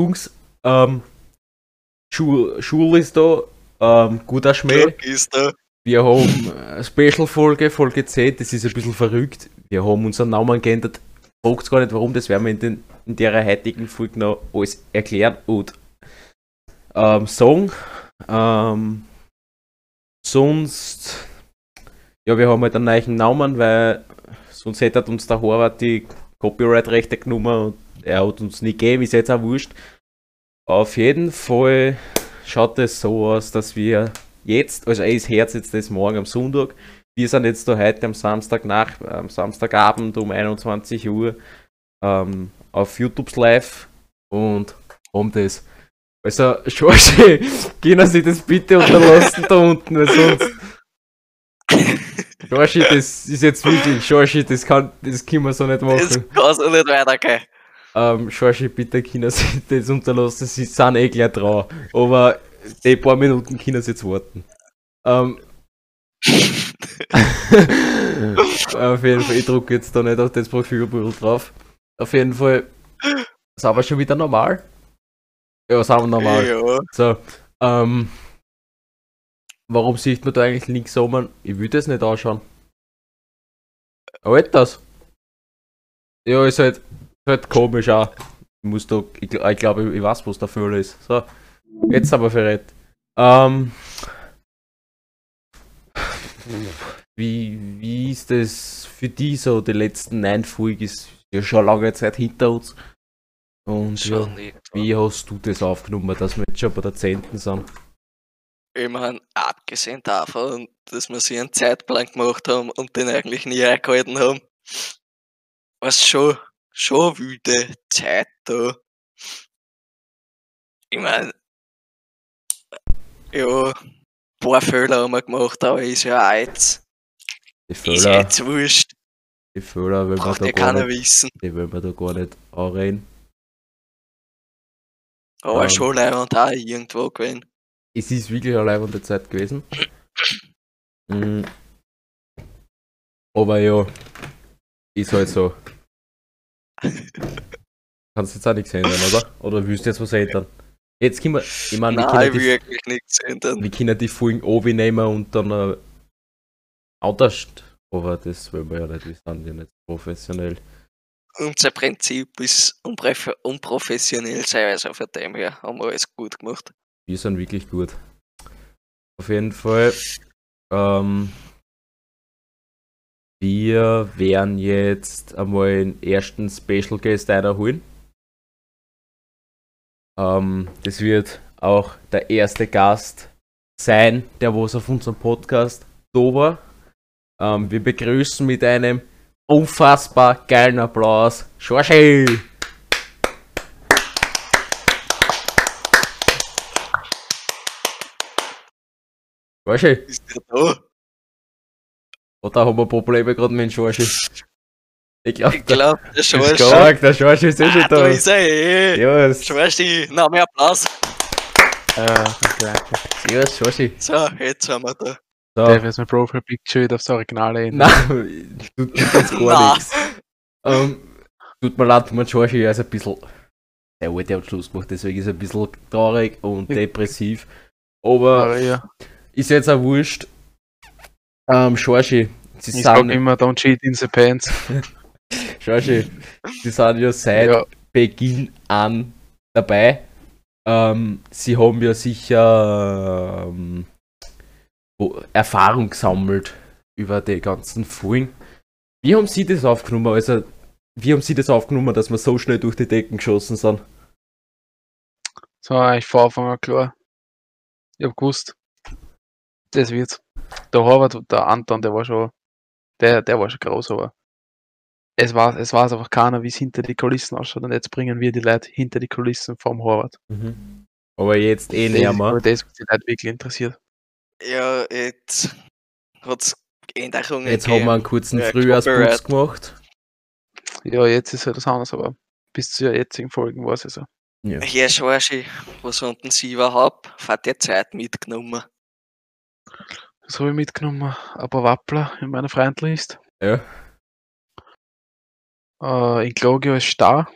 Jungs, ähm, Schul, Schul ist da, ähm, guter Schmäh. Wir haben eine Special-Folge, Folge 10, das ist ein bisschen verrückt. Wir haben unseren Namen geändert. Fragt gar nicht warum, das werden wir in, den, in der heutigen Folge noch alles erklären und ähm, sagen. Ähm, sonst, ja, wir haben halt einen neuen Namen, weil sonst hätte uns der Horvath die Copyright-Rechte genommen und er hat uns nicht gegeben, ist jetzt auch wurscht. Auf jeden Fall schaut es so aus, dass wir jetzt, also er ist Herz jetzt das morgen am Sonntag. Wir sind jetzt da heute am Samstag nach, am Samstagabend um 21 Uhr ähm, auf YouTube live und um das. Also, Schorche, können Sie das bitte unterlassen da unten, weil sonst. Schorche, das ist jetzt wirklich, Schorche, das kann, das können wir so nicht Das machen. kann so nicht weitergehen. Ähm, Schorche, bitte Sie das unterlassen, Sie sind eh gleich dran. Aber die paar Minuten können Sie jetzt warten. Ähm, auf jeden Fall, ich drucke jetzt da nicht auf das Profilbild drauf. Auf jeden Fall, sind wir schon wieder normal? Ja, sind wir normal. Ja. So, ähm, warum sieht man da eigentlich links oben? Ich will das nicht anschauen. Halt das. Ja, ist halt, halt komisch auch. Ich muss da, ich, ich glaube, ich weiß, was der Fehler ist. So, jetzt aber verrät. Ähm, wie, wie ist das für die so, die letzten neun Folgen ist ja schon lange Zeit hinter uns. Und ja, Schon nicht. wie hast du das aufgenommen, dass wir jetzt schon bei der 10. sind? Ich meine, abgesehen davon, dass wir sich einen Zeitplan gemacht haben und den eigentlich nie eingehalten haben, war es schon, schon Zeit da. Ich meine, ja, ein paar Fehler haben wir gemacht, aber ist ja auch jetzt, Die ist Fehler, jetzt wurscht, die Fehler, wir braucht da gar nicht, wissen. die wollen wir da gar nicht anreden. Aber Ähm. schon leibend auch irgendwo gewesen. Es ist wirklich eine leibende Zeit gewesen. Mm. Aber ja, ist halt so. Kannst jetzt auch nichts ändern, oder? Oder willst du jetzt was ändern? Jetzt können wir, ich meine, wir Nein, können die, wirklich nichts ändern. wir können die Folgen nehmen und dann äh, anders. Aber das wollen wir ja nicht, wir sind ja nicht professionell. Unser Prinzip ist unprof- unprofessionell sein, also von dem her haben wir alles gut gemacht. Wir sind wirklich gut. Auf jeden Fall. Ähm, wir werden jetzt einmal den ersten Special Guest holen. Ähm, das wird auch der erste Gast sein, der was auf unserem Podcast war. Ähm, wir begrüßen mit einem unfassbar geilen Applaus Schorschel! Schorschel! Ist der da? Oder haben wir Probleme gerade mit dem Schorschi? Ich glaube, Ich glaube, der ist Schorsch. stark, der Schorschi ist eh schon Ah, da da. ist er eh. Ja, es- Schorsch, noch mehr Applaus. Äh, danke. Servus, Schorschi. So, jetzt haben wir da. So, Darf ich jetzt mein Profile Picture wieder aufs Originale ändern? nein, tut mir jetzt gar nichts. Ähm, tut mir leid, mein Schorschi er ist ein bisschen. Der alte hat Schluss gemacht, deswegen ist er ein bisschen traurig und depressiv. Aber Aber ja, ist jetzt auch wurscht. Ähm, Schorschi, sie ich sind. immer, don't cheat in the pants. Schorschi, sie sind ja seit Ja, Beginn an dabei. Ähm, sie haben ja sicher ähm, Erfahrung gesammelt über die ganzen Folgen. Wie haben Sie das aufgenommen? Also, wie haben Sie das aufgenommen, dass wir so schnell durch die Decken geschossen sind? so eigentlich vor Anfang an klar. Ich hab gewusst, das wird's. Der Horvath, und der Anton, der war schon, der, der war schon groß, aber es war, es weiß einfach keiner, wie es hinter die Kulissen ausschaut und jetzt bringen wir die Leute hinter die Kulissen vom Horvath. Aber jetzt eh Das näher mal. das, was die Leute wirklich interessiert. Ja, jetzt hat's Änderungen Jetzt haben wir einen kurzen Ja, Frühjahrsputz Copyright. gemacht. Ja, jetzt ist halt was anderes, aber bis zur jetzigen Folgen war es ja so. Ja. Herr Schorschi, was hatten Sie überhaupt von der Zeit mitgenommen? Das habe ich mitgenommen. Ein paar Wappler in meiner Freundlist. Ja. Äh, in Glogio ist Star.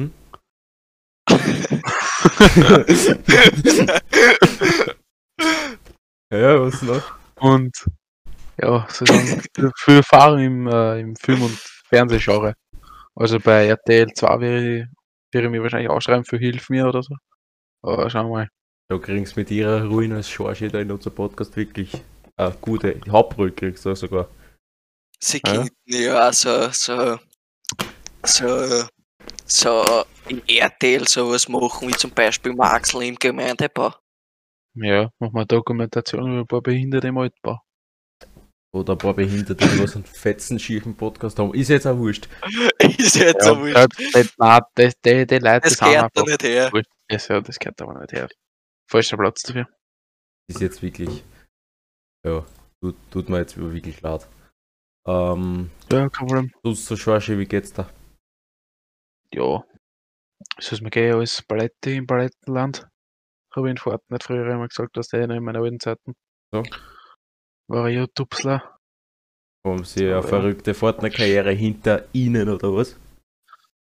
Hm? ja, was noch? Und ja, so sagen, viel Erfahrung im, äh, im Film- und Fernsehgenre. Also bei RTL 2 wäre ich, wäre ich mir wahrscheinlich ausschreiben für Hilf mir oder so. Aber schauen wir mal. Da kriegst du mit ihrer Ruine als Schorsch da in unserem Podcast wirklich eine gute Hauptrolle kriegst du sogar. Sie Ja. könnten ja auch so, so, so, so in RTL sowas machen, wie zum Beispiel Maxl im Gemeindebau. Ja, machen wir eine Dokumentation über ein paar Behinderte im Altbau. Oder ein paar Behinderte, die was einen fetzen, schiefen Podcast haben. Ist jetzt auch wurscht. Ist jetzt so Ja, wurscht. das, nein, das, die, die Leute Das gehört da einfach nicht her. wurscht. Das, ja, das gehört aber nicht her. Falscher Platz dafür. Ist jetzt wirklich. Ja, tut, tut mir jetzt wirklich leid. Ähm, Ja, kein Problem. du so Schorsche, wie geht's da? Ja. Soll es mir gehen als Palette im Palettenland? Habe ich in Fortnite früher immer gesagt, dass der noch in meinen alten Zeiten. So. War ein YouTubesler. Haben sie eine Ja. verrückte Fortnite-Karriere hinter ihnen oder was?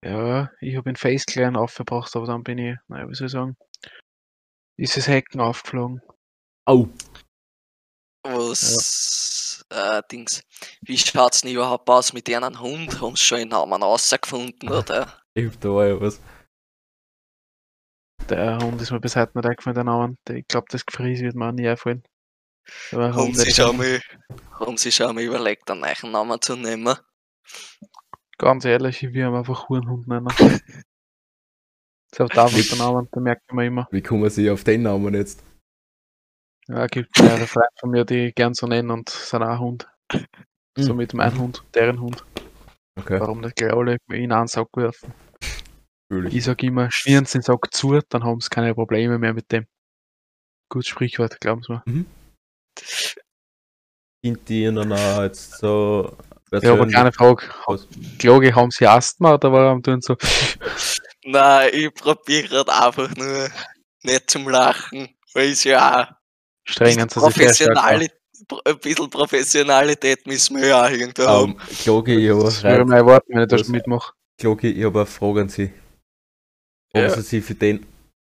Ja, ich habe ihn Face Clan aufgebracht, aber dann bin ich, naja, wie soll ich sagen, ist das Hecken aufgeflogen. Au! Was, äh, Dings, wie schaut's denn überhaupt aus mit denen Hund? Haben sie schon einen Namen rausgefunden, oder? Ich hab da ja was. Der Hund ist mir bis heute nicht eingefallen, der Name. Der- Ich glaube, das Gefries wird mir auch nie einfallen. Aber Haben sie schon mal, haben sie schon mal überlegt, einen neuen Namen zu nehmen? Ganz ehrlich, ich will ihn einfach Hurenhund nennen. Das ist auch der Name, den merkt man immer. Wie kommen sie auf den Namen jetzt? Ja, es gibt mehrere Freunde von mir, die ich gern so nennen und sind auch Hund. So Mhm. mit mein Hund, deren Hund. Okay, Warum nicht gleich alle in einen Sack werfen? fühl Ich ich. sag immer, schnieren sie den Sack zu, dann haben sie keine Probleme mehr mit dem. Gutes Sprichwort, glauben Sie mir. Sind die ihnen auch jetzt so. Ja, aber keine Frage. Was? Kloge, haben sie Asthma oder warum tun so? Nein, ich probiere gerade einfach nur nicht zum Lachen, weil es ja auch Stark an. Professionali pro- ein bisschen Professionalität müssen wir ja auch irgendwo haben. Ähm, Klogi, ich habe Das würde eine ich erwarten, wenn ich das Was? mitmache. Klogi, ich habe eine Frage an Sie. Haben Ja. Sie sich für den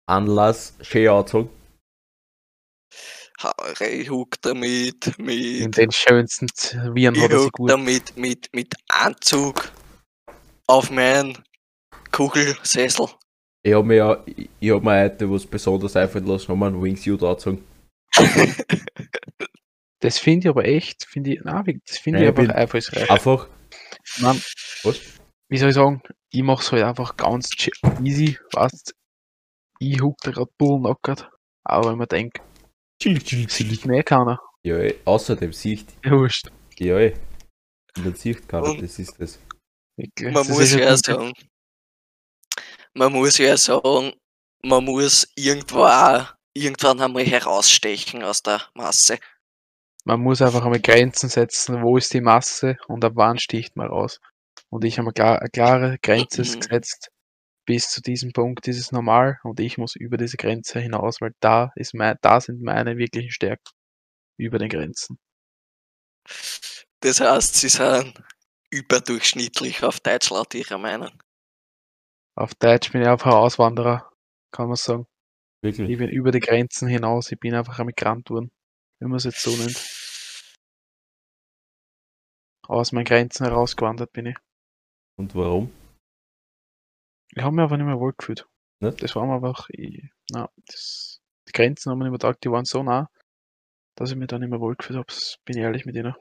Anlass schön angezogen? Haare, ich huck damit, In mit, den schönsten Viren ich hat er sich gut. damit, mit, mit Anzug auf meinen Kugelsessel. Ich habe mir ja, ich, mir heute was besonders einfallen lassen, haben wir einen Wingsuit angezogen. Das finde ich aber echt, finde ich, nein, das finde ich bin- einfallsreich. Einfach, Mann, was? wie soll ich sagen, ich mache es halt einfach ganz easy, weißt ich huck da gerade bullnackert. Aber wenn man denkt, sieht mehr keiner. Ja, ey, außerdem sieht, Ja, wurscht. ja, ey, man sieht keiner, Und- das ist das. Wirklich. Man Das muss ja sagen, man muss ja sagen, man muss irgendwo auch irgendwann einmal herausstechen aus der Masse. Man muss einfach einmal Grenzen setzen, wo ist die Masse und ab wann sticht man raus. Und ich habe mir klar, eine klare Grenze Mhm. gesetzt. Bis zu diesem Punkt ist es normal und ich muss über diese Grenze hinaus, weil da ist mein, da sind meine wirklichen Stärken. Über den Grenzen. Das heißt, sie sind überdurchschnittlich auf Deutsch laut ihrer Meinung. Auf Deutsch bin ich einfach ein Auswanderer, kann man sagen. Wirklich. Ich bin über die Grenzen hinaus, ich bin einfach ein Migrant worden, wenn man es jetzt so nennt. Aus meinen Grenzen herausgewandert bin ich. Und warum? Ich habe mich einfach nicht mehr wohl gefühlt. Ne? Das war mir einfach, ich, na, das, die Grenzen haben wir nicht mehr gedacht, die waren so nah, dass ich mich da nicht mehr wohl gefühlt habe. Bin ich ehrlich mit Ihnen.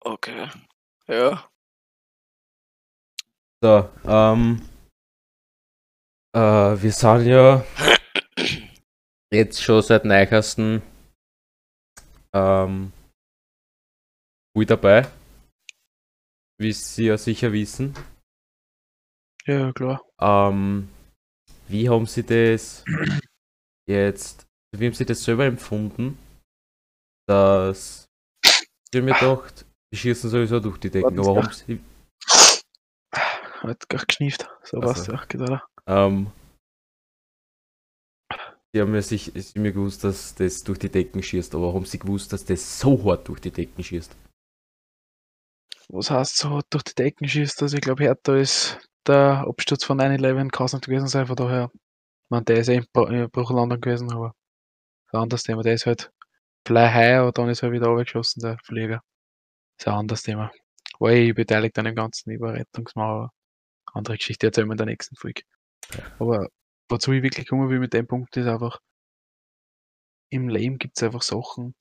Okay. Ja. So, ähm, äh, wir sind ja jetzt schon seit Neukasten ähm, gut dabei, wie Sie ja sicher wissen. Ja, klar. Ähm, wie haben Sie das jetzt, wie haben Sie das selber empfunden, dass ich hab mir gedacht, wir schießen sowieso durch die Decken, Sie aber haben Sie, Hat gar geschnieft. So Also. was, ja, geht oder? Ähm, die haben ja sich, sie haben ja gewusst, dass das durch die Decken schießt, aber haben sie gewusst, dass das so hart durch die Decken schießt? Was heißt so durch die Decken schießt, dass ich glaube, härter ist der Absturz von 9-11 kann nicht gewesen sein, von daher, man, der ist eh in in Bruchlondon gewesen, aber ein anderes Thema. Der ist halt fly high, aber dann ist er wieder runtergeschossen, der Flieger. ist ein anderes Thema. War eh beteiligt an dem ganzen Überrettungsmauer. Andere Geschichte erzählen wir in der nächsten Folge. Aber wozu ich wirklich kommen will mit dem Punkt ist einfach, im Leben gibt es einfach Sachen,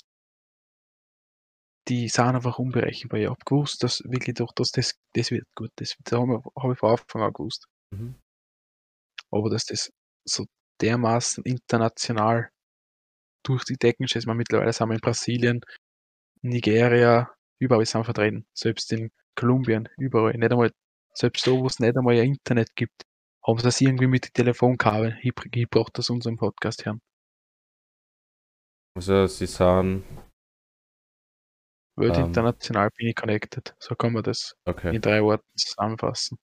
die sind einfach unberechenbar. Ich habe gewusst, dass wirklich doch, dass das, das wird gut. Das, das habe ich, hab ich von Anfang an gewusst. Mhm. Aber dass das so dermaßen international durch die Decken schießt, man mittlerweile sind wir in Brasilien, Nigeria, überall sind wir vertreten. Selbst in Kolumbien, überall. Nicht einmal, selbst da, wo es nicht einmal ein Internet gibt, haben sie das irgendwie mit den Telefonkabeln hingeb- gebracht, dass unseren Podcast hören. Also sie sind. World Ähm. international bin ich connected. So kann man das Okay. in drei Worten zusammenfassen.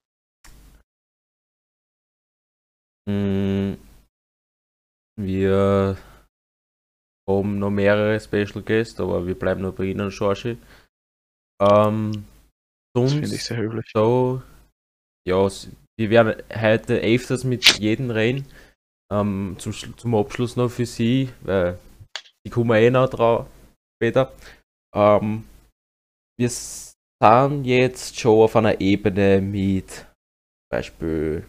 Mm, Wir haben noch mehrere Special Guests, aber wir bleiben nur bei Ihnen, Schorschi. Ähm, Das finde ich sehr höflich. so, ja, wir werden heute öfters mit jedem reden. Ähm, zum, zum Abschluss noch für Sie, weil die kommen eh noch drauf später. Ähm, wir sind jetzt schon auf einer Ebene mit zum Beispiel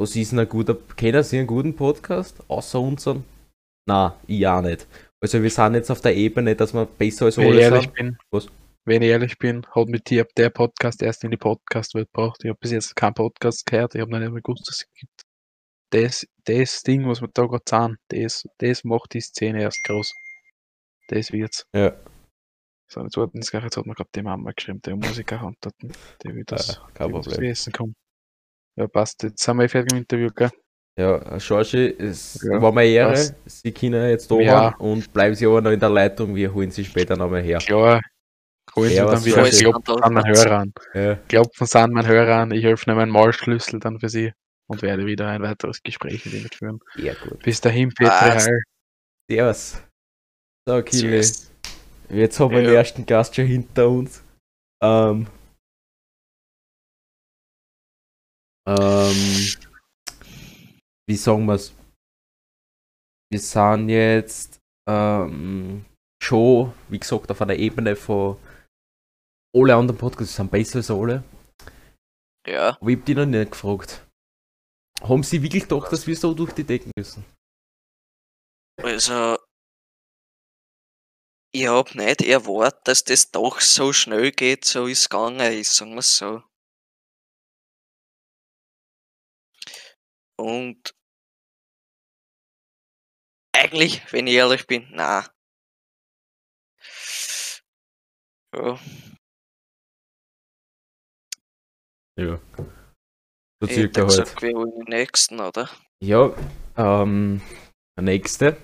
was ist ein guter, kennen Sie einen guten Podcast, außer unseren? Na, ich auch nicht. Also wir sind jetzt auf der Ebene, dass wir besser als alle sind. bin, Was? Wenn ich ehrlich bin, hat mit dir der Podcast erst in die Podcast-Welt gebracht. Ich habe bis jetzt keinen Podcast gehört, ich habe noch nicht mal gewusst, dass es gibt. Das, das Ding, was wir da gerade sagen, das, das macht die Szene erst groß. Das wird's. Ja. So, jetzt Sie, jetzt hat mir gerade die Mama geschrieben, der Musiker hat dort, der will das, Ja, kein der will das. Essen kommen. Ja, passt. Jetzt sind wir eh fertig im Interview, gell? Ja, Schorschi, es Ja, war mir Ehre. passt. Sie können jetzt da Ja. und bleiben Sie aber noch in der Leitung. Wir holen Sie später nochmal her. Klar. Holen Sie Ja, dann was wieder Klopfen dann an meinen dazu? Hörer an. Ja, Klopfen Sie an meinen Hörer an. Ich helfe meinen Maulschlüssel dann für Sie und werde wieder ein weiteres Gespräch mit Ihnen führen. ja gut. Bis dahin, Petri Was? Heil. Servus. So, Kili, Tschüss. jetzt haben wir den Ja. ersten Gast schon hinter uns. Ähm, ähm, wie sagen wir es? Wir sind jetzt ähm, schon, wie gesagt, auf einer Ebene von alle anderen Podcasts sind besser als alle. Ja, Aber ich hab die noch nicht gefragt. Haben sie wirklich gedacht, dass wir so durch die Decken müssen? also ich hab nicht erwartet, dass das doch so schnell geht, so ist es gegangen ist, sagen wir so. Und eigentlich, wenn ich ehrlich bin, na. Ja, Ja. So ich circa halt. gesagt, wir holen den nächsten, oder? Ja, ähm, der nächste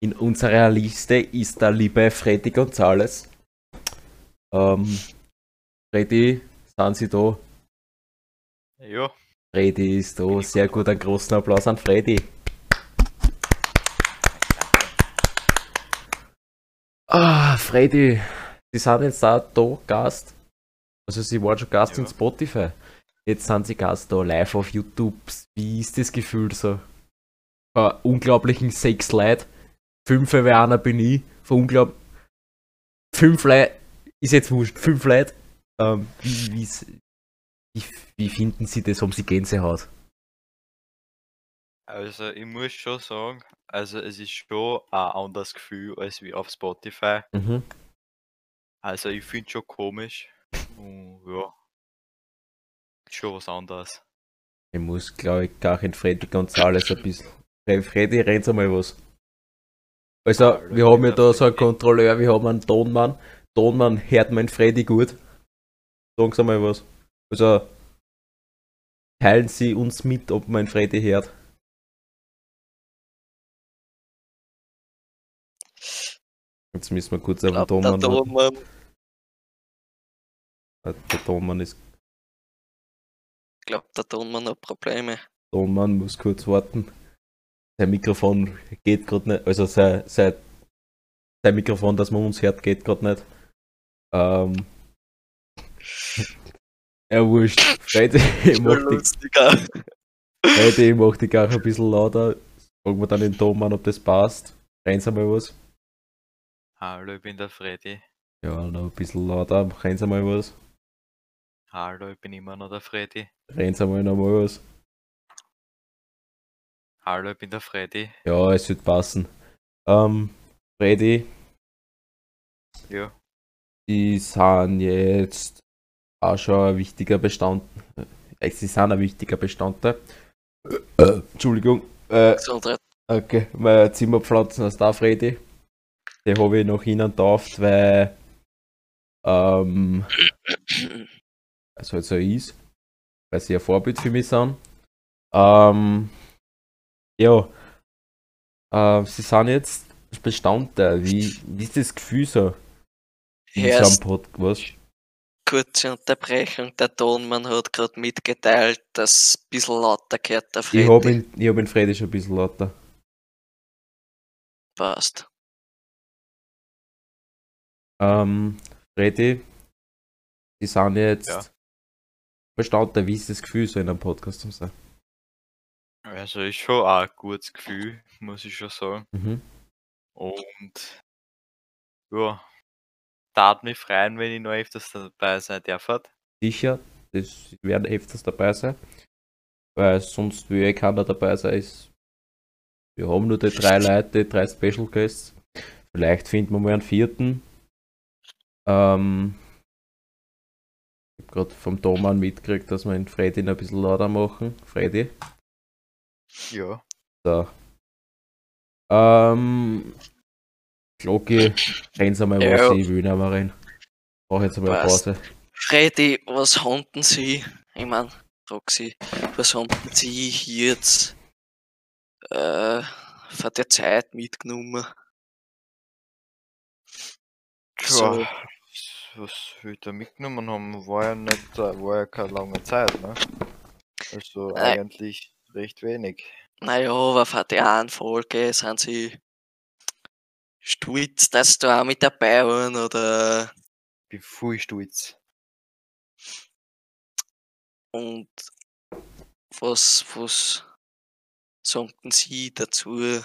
in unserer Liste ist der liebe Freddy Gonzales. Ähm, Freddy, sind Sie da? Ja, Freddy ist da, sehr gut, einen großen Applaus an Freddy. Ah, Freddy, Sie sind jetzt auch da Gast. Also Sie waren schon Gast Ja. in Spotify. Jetzt sind Sie Gast da live auf YouTube. Wie ist das Gefühl so? Von unglaublichen sechs Leute. Fünf wer einer bin ich. Von unglaublich. Fünf Leute. Ist jetzt wurscht. Fünf Leute. Ähm, wie, wie, wie finden Sie das? Haben Sie Gänsehaut? also ich muss schon sagen, also es ist schon ein anderes Gefühl als wie auf Spotify. Mhm. Also ich finde schon komisch. Und ja. Schon was anderes. Ich muss, glaube ich, gar in Freddy Gonzales ein bisschen. Freddy, rennt einmal was. Also, Ah, wir haben ja da so einen. Kontrolleur, wir haben einen Tonmann. Tonmann hört mein Freddy gut. Sagen Sie mal was. Also, teilen Sie uns mit, ob mein Freddy hört. Jetzt müssen wir kurz auf den Glaub, der Tonmann Der Tonmann ist glaub, der Tonmann hat Probleme. Tonmann muss kurz warten. Sein Mikrofon geht gerade nicht, also sein, sein, sein Mikrofon, das man uns hört, geht gerade nicht. Ähm, Ja, wurscht. Freddy, ich mach die, ich die gar ein bisschen lauter. Fragen wir dann den Tom an, ob das passt. Rennen Sie mal was. Hallo, ich bin der Freddy. Ja, noch ein bisschen lauter. Rennen Sie mal was. Hallo, ich bin immer noch der Freddy. Rennen Sie mal noch mal was. Hallo, ich bin der Freddy. Ja, es wird passen. Ähm, Freddy, Ja. die sind jetzt auch schon ein wichtiger Bestand. Äh, sie sind ein wichtiger Bestandteil. Äh, Entschuldigung. Äh, Gesundheit. okay, meine Zimmerpflanzen aus da, Freddy. Die habe ich noch hinten getauft, weil ähm, es halt so ist. Weil sie ein Vorbild für mich sind. Ähm, ja. Äh, sie sind jetzt Bestandteil. Wie, wie ist das Gefühl so? In so einem Erst Podcast? kurze Unterbrechung. Der Tonmann hat gerade mitgeteilt, dass ein bisschen lauter gehört der Ich Freddy. habe ihn, ich hab ihn Freddy schon ein bisschen lauter. Passt. Ähm, Freddy, sie sind jetzt Ja. Bestandteil. Wie ist das Gefühl so in einem Podcast zu sein? Also ist schon auch ein gutes Gefühl, muss ich schon sagen. Mhm. Und ja, tat mich freuen, wenn ich noch öfters dabei sein darf. Sicher, das werden öfters dabei sein. Weil sonst will eh keiner dabei sein. Ist- Wir haben nur die drei Leute, die drei Special Guests. Vielleicht finden wir mal einen vierten. Ähm, gerade vom Thomann mitgekriegt, dass wir Freddy noch ein bisschen lauter machen. Freddy. Ja. So. Ähm, Glocki, rennen Sie mal Ja. was, ich will mehr rein. Brauche jetzt einmal Passt. Pause. Freddy, was haben Sie? Ich mein, Roxy, was haben Sie hier jetzt äh, für die Zeit mitgenommen? So. Was wir da mitgenommen haben, war ja nicht, äh, war ja keine lange Zeit, ne? Also Nein. eigentlich recht wenig. Naja, aber für die einen Folge sind Sie stolz, dass Sie da auch mit dabei waren oder Bin voll stolz. und was, was sagten Sie dazu,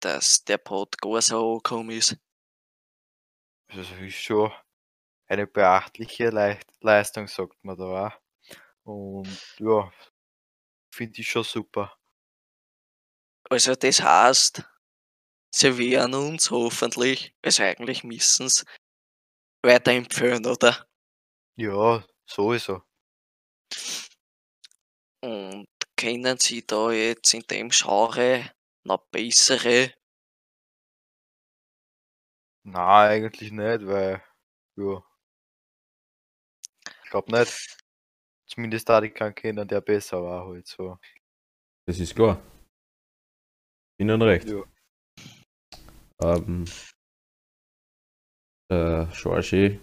dass der Podcast auch angekommen ist? Also ist schon eine beachtliche Leicht Leistung, sagt man da auch. Und ja, finde ich schon super. Also das heißt, sie werden uns hoffentlich, also eigentlich müssen es weiterempfehlen, oder? Ja, sowieso. Und kennen Sie da jetzt in dem Genre noch bessere? Nein, eigentlich nicht, weil, ja. Ich glaube nicht. Zumindest da ich keinen kennen, der besser war halt so. Das ist klar. Ihnen recht. Ja. Ähm, der Schorshi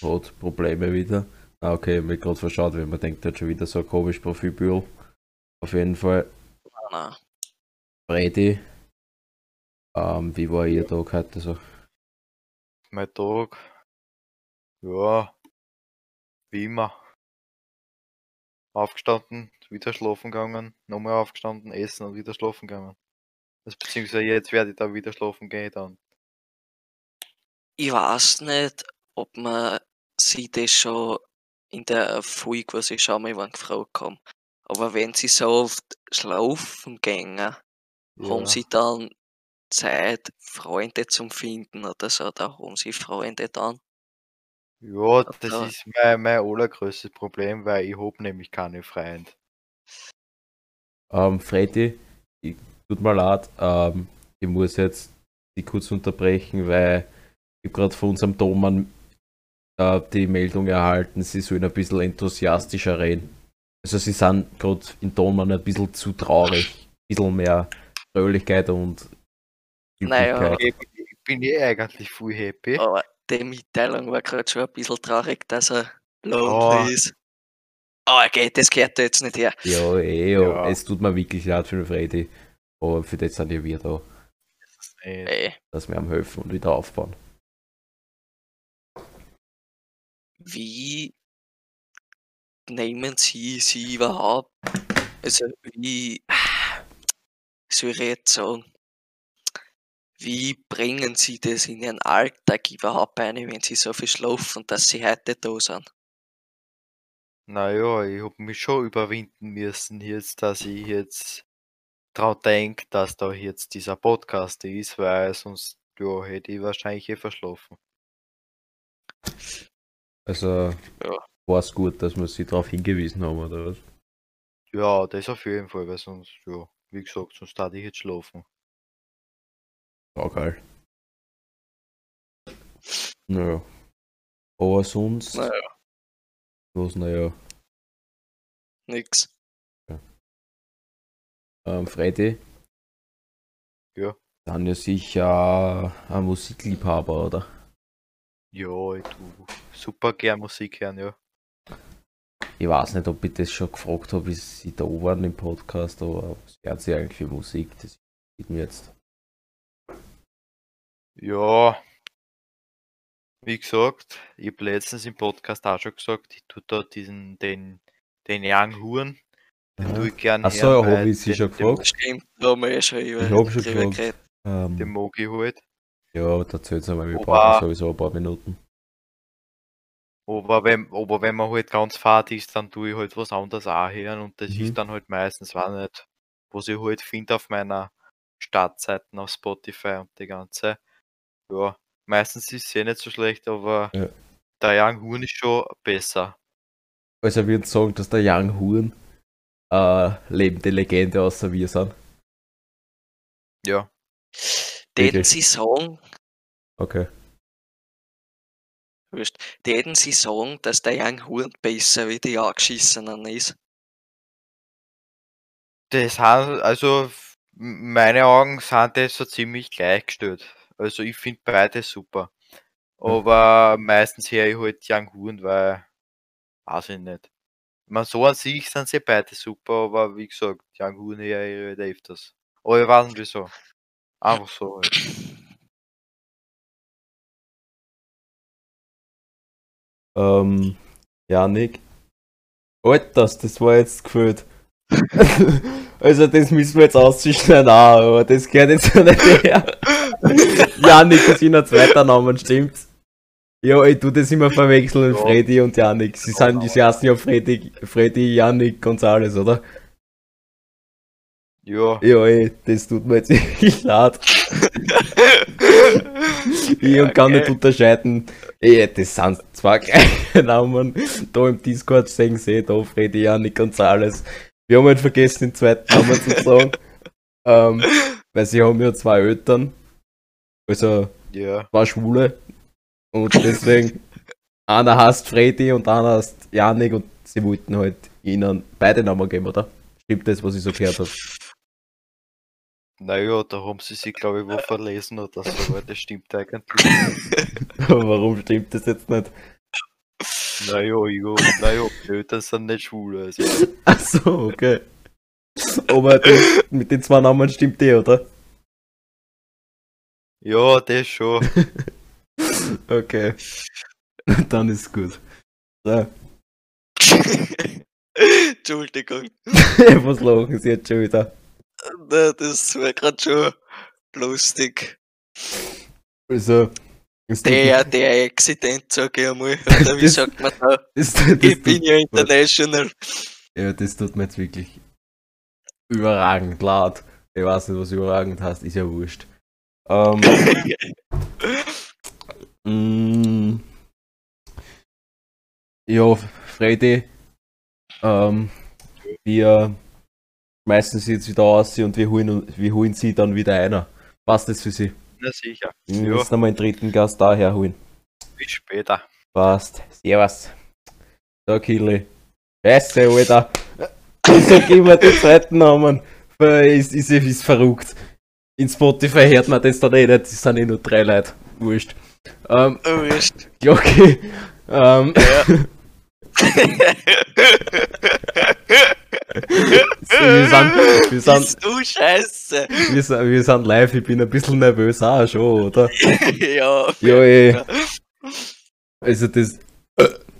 hat Probleme wieder. Ah, okay, ich hab mich gerade verschaut, weil man denkt, hat schon wieder so ein komisch Profilbild. Auf jeden Fall, Nein. Freddy. Ähm, wie war Ihr Tag heute so? Mein Tag. Ja. Wie immer. Aufgestanden, wieder schlafen gegangen, nochmal aufgestanden, essen und wieder schlafen gegangen. Also, beziehungsweise jetzt werde ich da wieder schlafen gehen dann. Ich weiß nicht, ob man sie das schon in der Folge, was ich schon mal gefragt haben. Aber wenn sie so oft schlafen gehen, haben sie dann Zeit, Freunde zu finden oder so, da haben sie Freunde dann. Ja, das Ja. ist mein, mein allergrößtes Problem, weil ich hab nämlich keine Freunde. Ähm, Freddy, ich, tut mir leid, ähm, ich muss jetzt die kurz unterbrechen, weil ich habe gerade von unserem Thomann äh, die Meldung erhalten, sie sollen ein bisschen enthusiastischer reden. Also sie sind gerade in Thomann ein bisschen zu traurig. Ein bisschen mehr Fröhlichkeit und Naja. Üblichkeit. Ich bin, ich bin eh eigentlich voll happy. Aber die Mitteilung war gerade schon ein bisschen traurig, dass er Oh. lonely ist. Aber geht, das gehört da jetzt nicht her. Ja, eh, ja. Es tut mir wirklich leid für den Freddy. Aber für das sind ja wir da, Äh, Ey, dass wir ihm helfen und wieder aufbauen. wie nehmen Sie sie überhaupt? Also wie soll ich jetzt sagen? Wie bringen Sie das in Ihren Alltag überhaupt ein, wenn Sie so viel schlafen, dass Sie heute da sind? Naja, ich hab mich schon überwinden müssen jetzt, dass ich jetzt dran denke, dass da jetzt dieser Podcast ist, weil sonst ja, hätte ich wahrscheinlich eh verschlafen. Also Ja. war es gut, dass wir sie darauf hingewiesen haben, oder was? Ja, das auf jeden Fall, weil sonst, ja, wie gesagt, sonst hatte ich jetzt schlafen. Ja, geil. Naja. Aber sonst. Naja, Was, naja. nix. Ähm, Freddy. Ja. Dann ja sicher ein Musikliebhaber, oder? Ja, ich tu super gern Musik hören, ja. Ich weiß nicht, ob ich das schon gefragt habe, wie sie da waren im Podcast, aber was hört sie eigentlich für Musik? Das geht mir jetzt. Ja, wie gesagt, ich habe letztens im Podcast auch schon gesagt, ich tue da diesen, den, den Young Huren, den tue ich gern Ach so, ja, hören, hab ich sie schon den- gefragt. Stimmt, da haben wir eh schon über Ich hab schon gefragt. Ähm, Den mag ich halt. ja, da einmal, wir Aber- brauchen sowieso ein paar Minuten. Aber wenn, aber wenn man halt ganz fad ist, dann tue ich halt was anderes auch hören und das Mhm. ist dann halt meistens, war nicht, was ich halt finde auf meiner Startseiten auf Spotify und die ganze. Ja, meistens ist es eh nicht so schlecht, aber Ja. der Young Huren ist schon besser. Also ich würde sagen, dass der Young Huren äh, lebende Legende außer wir sind. Ja, Täten? Sie sagen, Okay. wurscht, täten Sie sagen, dass der Young Huren besser wie die Angeschissenen ist? das haben, also meine Augen sind das so ziemlich gleichgestellt. Also ich finde beide super. Aber meistens höre ich halt Young Huren, weil, weiß ich nicht. Man so an sich sind sie beide super, aber wie gesagt, Young Huren höre ich halt öfters. Aber ich weiß nicht wieso. Einfach so halt. Ähm, Janik. Alters, das war jetzt gefühlt. also das müssen wir jetzt ausschneiden auch, aber das gehört jetzt ja nicht her. Janik ist ein zweiter Namen, stimmt's? Ja, ich tu das immer verwechseln, Ja. Freddy und Janik. Sie sind, sie heißen ja Freddy, Freddy, Janik, Gonzales, oder? Ja, Ja, ey, das tut mir jetzt wirklich leid. Ich und kann nicht unterscheiden. Ey, das sind zwei gleiche Namen. Da im Discord sehen sie, da Freddy, Janik, Gonzales. Wir haben halt vergessen, den zweiten Namen zu sagen. Ähm, weil sie haben ja zwei Eltern. Also ja, zwei Schwule. Und deswegen, einer heißt Freddy und einer heißt Janik und sie wollten halt ihnen beide Namen geben, oder? Stimmt das, was ich so gehört habe? naja, da haben sie sich glaube ich wo verlesen oder so, weil das stimmt eigentlich nicht. Warum stimmt das jetzt nicht? Naja, ja, naja, Eltern sind nicht schwul, also. Ach so, okay. Aber das, mit den zwei Namen stimmt eh, oder? Ja, das schon. Okay. Dann ist gut. So. Entschuldigung, Was lachen Sie jetzt schon wieder? Na, das war gerade schon lustig. Also, Der, der Accident, sag ich einmal. Oder wie Das- sagt man da? das, das, Ich bin ja international. ja, das tut mir jetzt wirklich überragend leid. Ich weiß nicht, was überragend heißt, ist ja wurscht. Ähm, mm, ja, Freddy, ähm, wir schmeißen sie jetzt wieder aus und wir holen, wir holen sie dann wieder einer. Passt das für sie? Na sicher. Wir müssen einmal einen dritten Gast daher holen. Bis später. Passt. Servus. So, Kili. Scheiße, Alter. Ich sag immer den zweiten Namen. Ist, ist, ist verrückt. In Spotify hört man das dann eh nicht. Es sind eh nur drei Leute. Wurscht. Ähm, Oh, wurscht. ja, okay. Ähm, Ja. wir sind, wir sind, du scheiße. wir sind, wir sind live. Ich bin ein bisschen nervös auch schon, oder? ja. Ja, eh. Also das,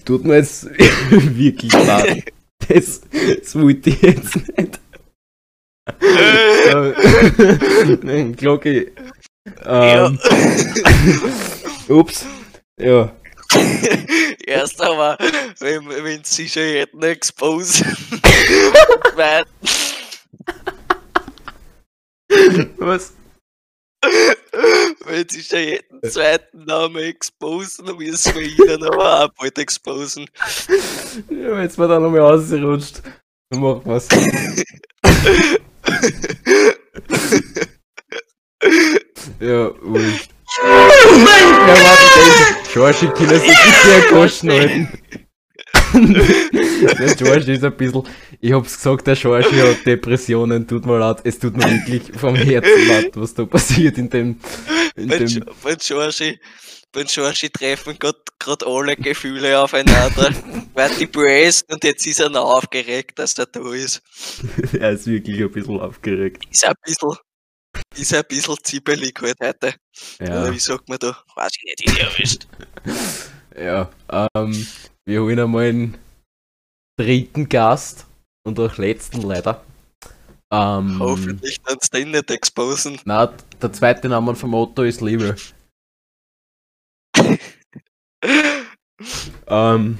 tut mir jetzt wirklich leid. Das, das wollte ich jetzt nicht. Nein, Glocke. Ähm, ups. Ja. Erst aber, wenn, wenn sie schon hätten exposed. Was? wenn sie schon hätten den zweiten Namen exposen, dann müssen wir ihnen aber auch bald exposen. Ja, wenn es mir da noch mal ausrutscht, dann machen wir's. Ja, wurscht. Ja, warte, George, ich kann das nicht sehr halten. der George ist ein bisschen. Ich hab's gesagt, der George hat Depressionen, tut mir leid. Es tut mir wirklich vom Herzen leid, was da passiert in dem. Jo- wenn Georgie, Georgie treffen gerade alle Gefühle aufeinander, weil die Brace und jetzt ist er noch aufgeregt, dass er da ist. er ist wirklich ein bisschen aufgeregt. Ist ein bisschen, ist ein bisschen zippelig halt heute. Ja. Oder wie sagt man da? Weiß ich nicht, wie erwischt. Ja, ähm, wir holen einmal einen dritten Gast und auch letzten leider. Ähm, Hoffentlich dann es den nicht exposen. na, der zweite Name vom Otto ist Liebe. Ähm,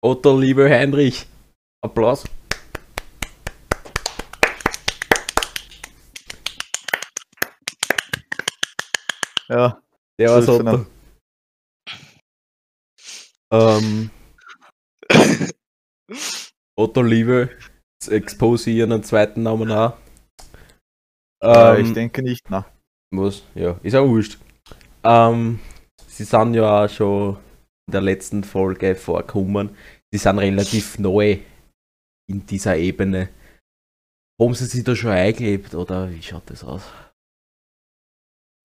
Otto Liebe Heinrich. Applaus. Ja, Der war's Grüße Otto. Ähm, Otto Liebe. Jetzt expose ich einen zweiten Namen auch. äh, Ähm, ich denke nicht, na. Was? Ja, ist auch wurscht. Ähm, sie sind ja auch schon in der letzten Folge vorgekommen. Sie sind relativ neu in dieser Ebene. Haben sie sich da schon eingelebt oder wie schaut das aus?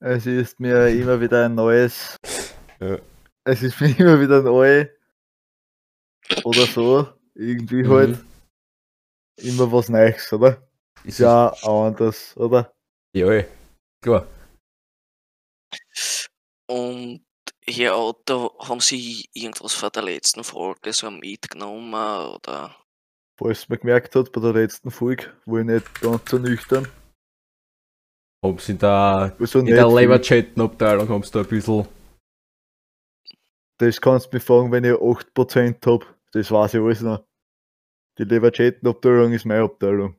Es ist mir immer wieder ein neues. Ja. Es ist mir immer wieder neu. Oder so. Irgendwie Mhm. halt. Immer was Neues, oder? Ist Ja, auch anders, oder? Ja, klar. Und hier Otto, haben Sie irgendwas von der letzten Folge so mitgenommen oder? Falls man gemerkt hat bei der letzten Folge, wo ich nicht ganz so nüchtern. Haben sie da Also in der. Leberchatten-Abteilung haben sie da ein bisschen. Das kannst du mir fragen, wenn ich 8% habe. Das weiß ich alles noch. Die Leverchatten-Abteilung ist meine Abteilung.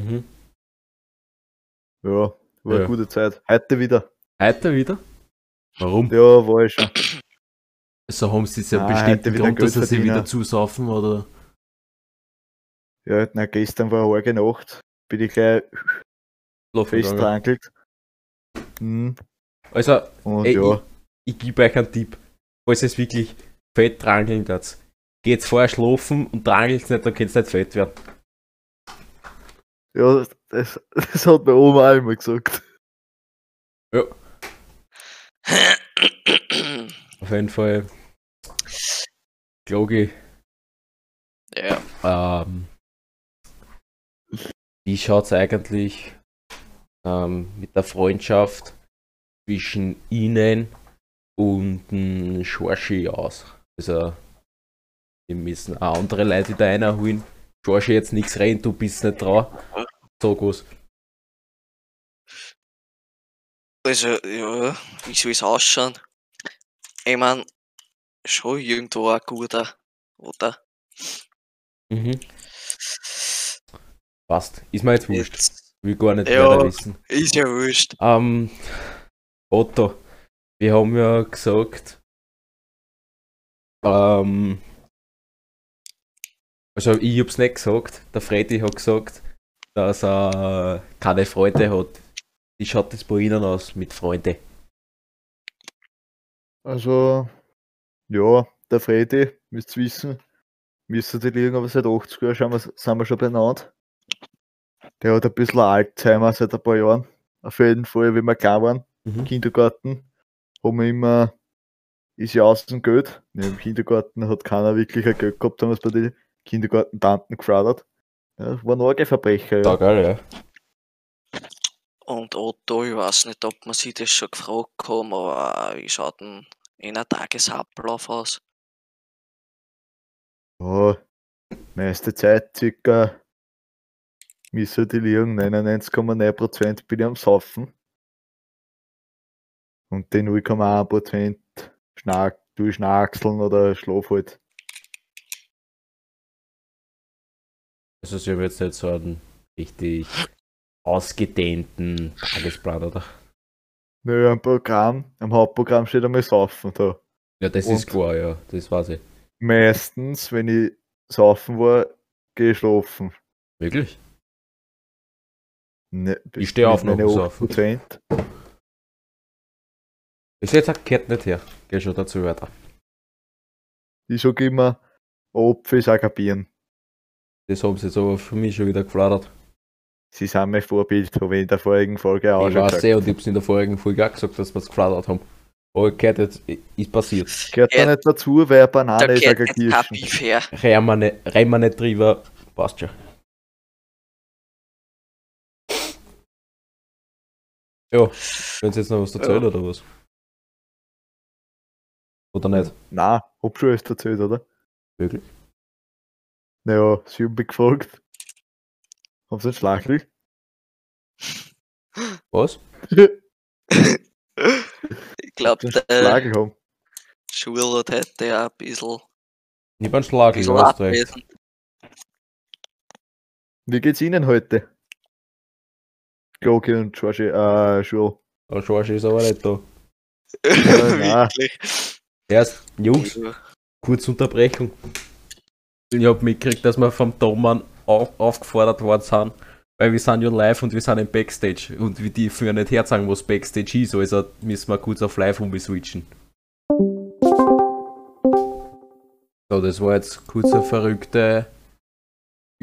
Mhm. Ja, war Ja. eine gute Zeit. Heute wieder. Heute wieder? Warum? Ja, war ich schon. So haben sie ja Nein, bestimmt Grund, dass sie sich wieder zusaufen oder. Ja, na, gestern war eine arge Nacht. Bin ich gleich Schlafen fest gegangen. drangelt. Mhm. Also, Ey, ja, ich gebe euch einen Tipp. Falls es wirklich fett drangeln geht's vorher schlafen und drangelt nicht, dann könnt ihr nicht fett werden. ja das, das hat meine Oma auch immer gesagt. Auf jeden Fall. Glogi, ja, ähm, wie schaut's eigentlich ähm, mit der Freundschaft zwischen Ihnen und Schorschi aus? Also, wir müssen auch andere Leute da reinholen. Schorschi jetzt nichts rein, du bist nicht dran. Sag was. also, ja, wie soll es ausschauen? Ich mein, schon irgendwo ein guter, oder? Mhm. Passt. Ist mir jetzt wurscht. Jetzt Will gar nicht Ja. wissen. ist ja wurscht. Ähm, Otto, wir haben ja gesagt, ähm, also ich hab's nicht gesagt, der Freddy hat gesagt, dass er keine Freunde hat. Wie schaut das bei Ihnen aus mit Freunden? Also, ja, der Freddy, müsst ihr wissen, müsste die liegen, aber seit 80 Jahren sind wir, sind wir schon benannt. Der hat ein bisschen Alzheimer seit ein paar Jahren. Auf jeden Fall, wie wir klein waren, im Mhm. Kindergarten, haben wir immer, ist ja aus dem Geld. Im Kindergarten hat keiner wirklich ein Geld gehabt, haben wir es bei den Kindergartentanten gefordert. Ja, das waren arge Verbrecher, ja. geil, ja. Und Otto, ich weiß nicht, ob man sich das schon gefragt haben, aber wie schaut denn in einem Tagesablauf aus? Ja, meiste Zeit circa liegen, 99,9% bin ich am Saufen. Und die 0,1% schnack, durchschnackseln oder schlaf halt. Also sie haben jetzt nicht so einen richtig ausgedehnten Tagesplan, oder? Nö, am Programm, am Hauptprogramm steht einmal Saufen da. Ja, das Und- ist klar, ja, das weiß ich. Meistens, wenn ich saufen war, gehe ich schlafen. Wirklich? Ne, Ich steh auf noch saufen. 8%. Ist jetzt gehört nicht her. Geh schon dazu weiter. Ich sag immer, Apfel ist auch Bieren. Das haben sie jetzt aber für mich schon wieder gefladert. Sie sind mein Vorbild, habe ich in der vorigen Folge auch Ich schon weiß gesagt. eh und ich hab's in der vorigen Folge auch gesagt, dass wir es gefladert haben. Aber gehört jetzt, ist passiert. Gehört da nicht dazu, weil eine Da Banane ist kein jetzt kein Kirschen. Rennen wir nicht, drüber, passt schon. Ja, können Sie jetzt noch was erzählen Ja. oder was? Oder nicht? Nein, hab schon alles erzählt, oder? Wirklich? Naja, sie haben mich gefragt. Haben sie einen Schlachtel? Was? Ich glaube, der Schlagel haben. Schulert hätte ja ein bisschen, Ich bin Schlag, ich bisschen weiß recht. Wie geht's Ihnen heute? Gloki und Georgie, äh, Schul. Aber Schorsch ist aber nicht da. nein. Wirklich. Erst, Jungs, kurze Unterbrechung. Ich hab mitgekriegt, dass wir vom Thomann auf, aufgefordert worden sind, weil wir sind ja live und wir sind im Backstage und dürfen ja nicht herzagen, was Backstage ist, also müssen wir kurz auf live umswitchen. So, das war jetzt kurz eine verrückte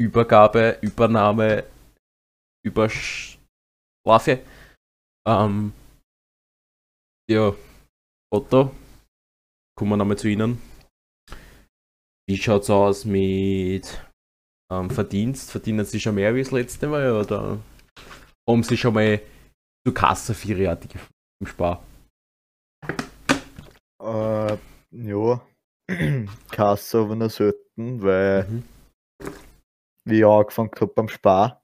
Übergabe, Übernahme, Überschlafe. Ähm, ja, Otto, kommen wir nochmal zu Ihnen. Wie schaut's aus mit ähm, Verdienst? Verdienen Sie schon mehr wie das letzte Mal oder haben Sie schon mal zu Kasse vierjährig im Spar? Äh, ja. Kasse aber noch selten, weil Mhm. wie ich angefangen habe beim Spar,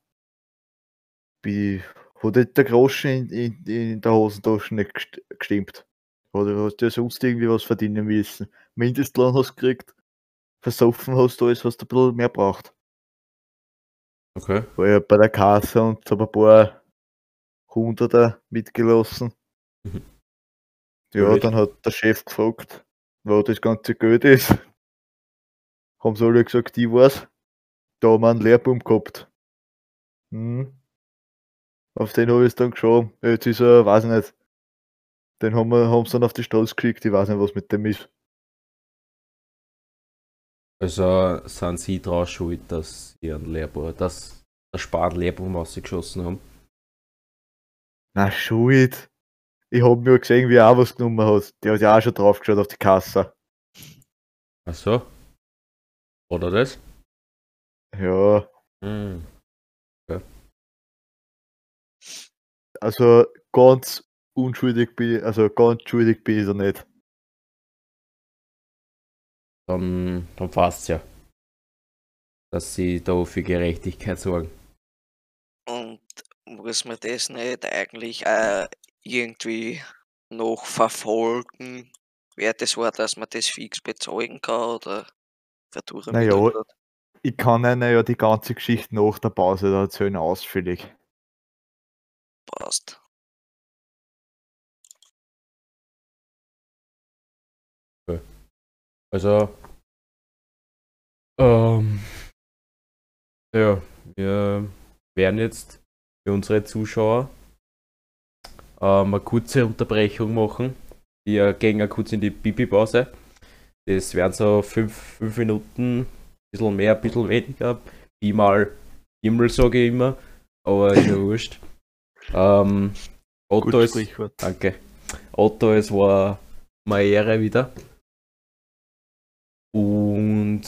hat der Groschen in, in, in der Hosentasche nicht gest- gestimmt. Oder hast du sonst irgendwie was verdienen müssen? Mindestlohn hast du gekriegt, versoffen hast du alles, was du ein bisschen mehr braucht. Okay. War ja bei der Kasse und habe ein paar Hunderter mitgelassen. Mhm. Ja, dann hat der Chef gefragt, wo das ganze Geld ist. Haben sie alle gesagt, ich weiß. Da haben wir einen Lehrbuben gehabt. Hm. Auf den habe ich dann geschaut. Jetzt ist er, weiß ich nicht. Den haben, wir, haben sie dann auf die Straße geschickt. Ich weiß nicht, was mit dem ist. Also sind Sie draus schuld, dass Sie einen Lehrbuch, dass der einen Lehrbuch rausgeschossen haben? Na, schuld. Ich hab mir gesehen, wie er auch was genommen hat. Der hat ja auch schon drauf geschaut auf die Kasse. Ach so. Oder das? Ja, Hm. also ganz unschuldig bin also ganz schuldig bin ich da nicht. Dann, dann passt's ja. Dass Sie da für Gerechtigkeit sorgen. Und muss man das nicht eigentlich äh, irgendwie noch verfolgen, wer das war, dass man das fix bezeugen kann oder verdurren Naja, Ich kann Ihnen ja die ganze Geschichte nach der Pause da erzählen, ausführlich. passt. Also, ähm, ja, wir werden jetzt für unsere Zuschauer ähm, eine kurze Unterbrechung machen. Wir gehen ja kurz in die Pipi-Pause. Das wären so fünf, fünf Minuten, ein bisschen mehr, ein bisschen weniger. Pi mal Himmel, sage ich immer, aber ist ja wurscht. Ähm, Otto Gutes ist. Danke. Otto, es war meine Ehre wieder. Und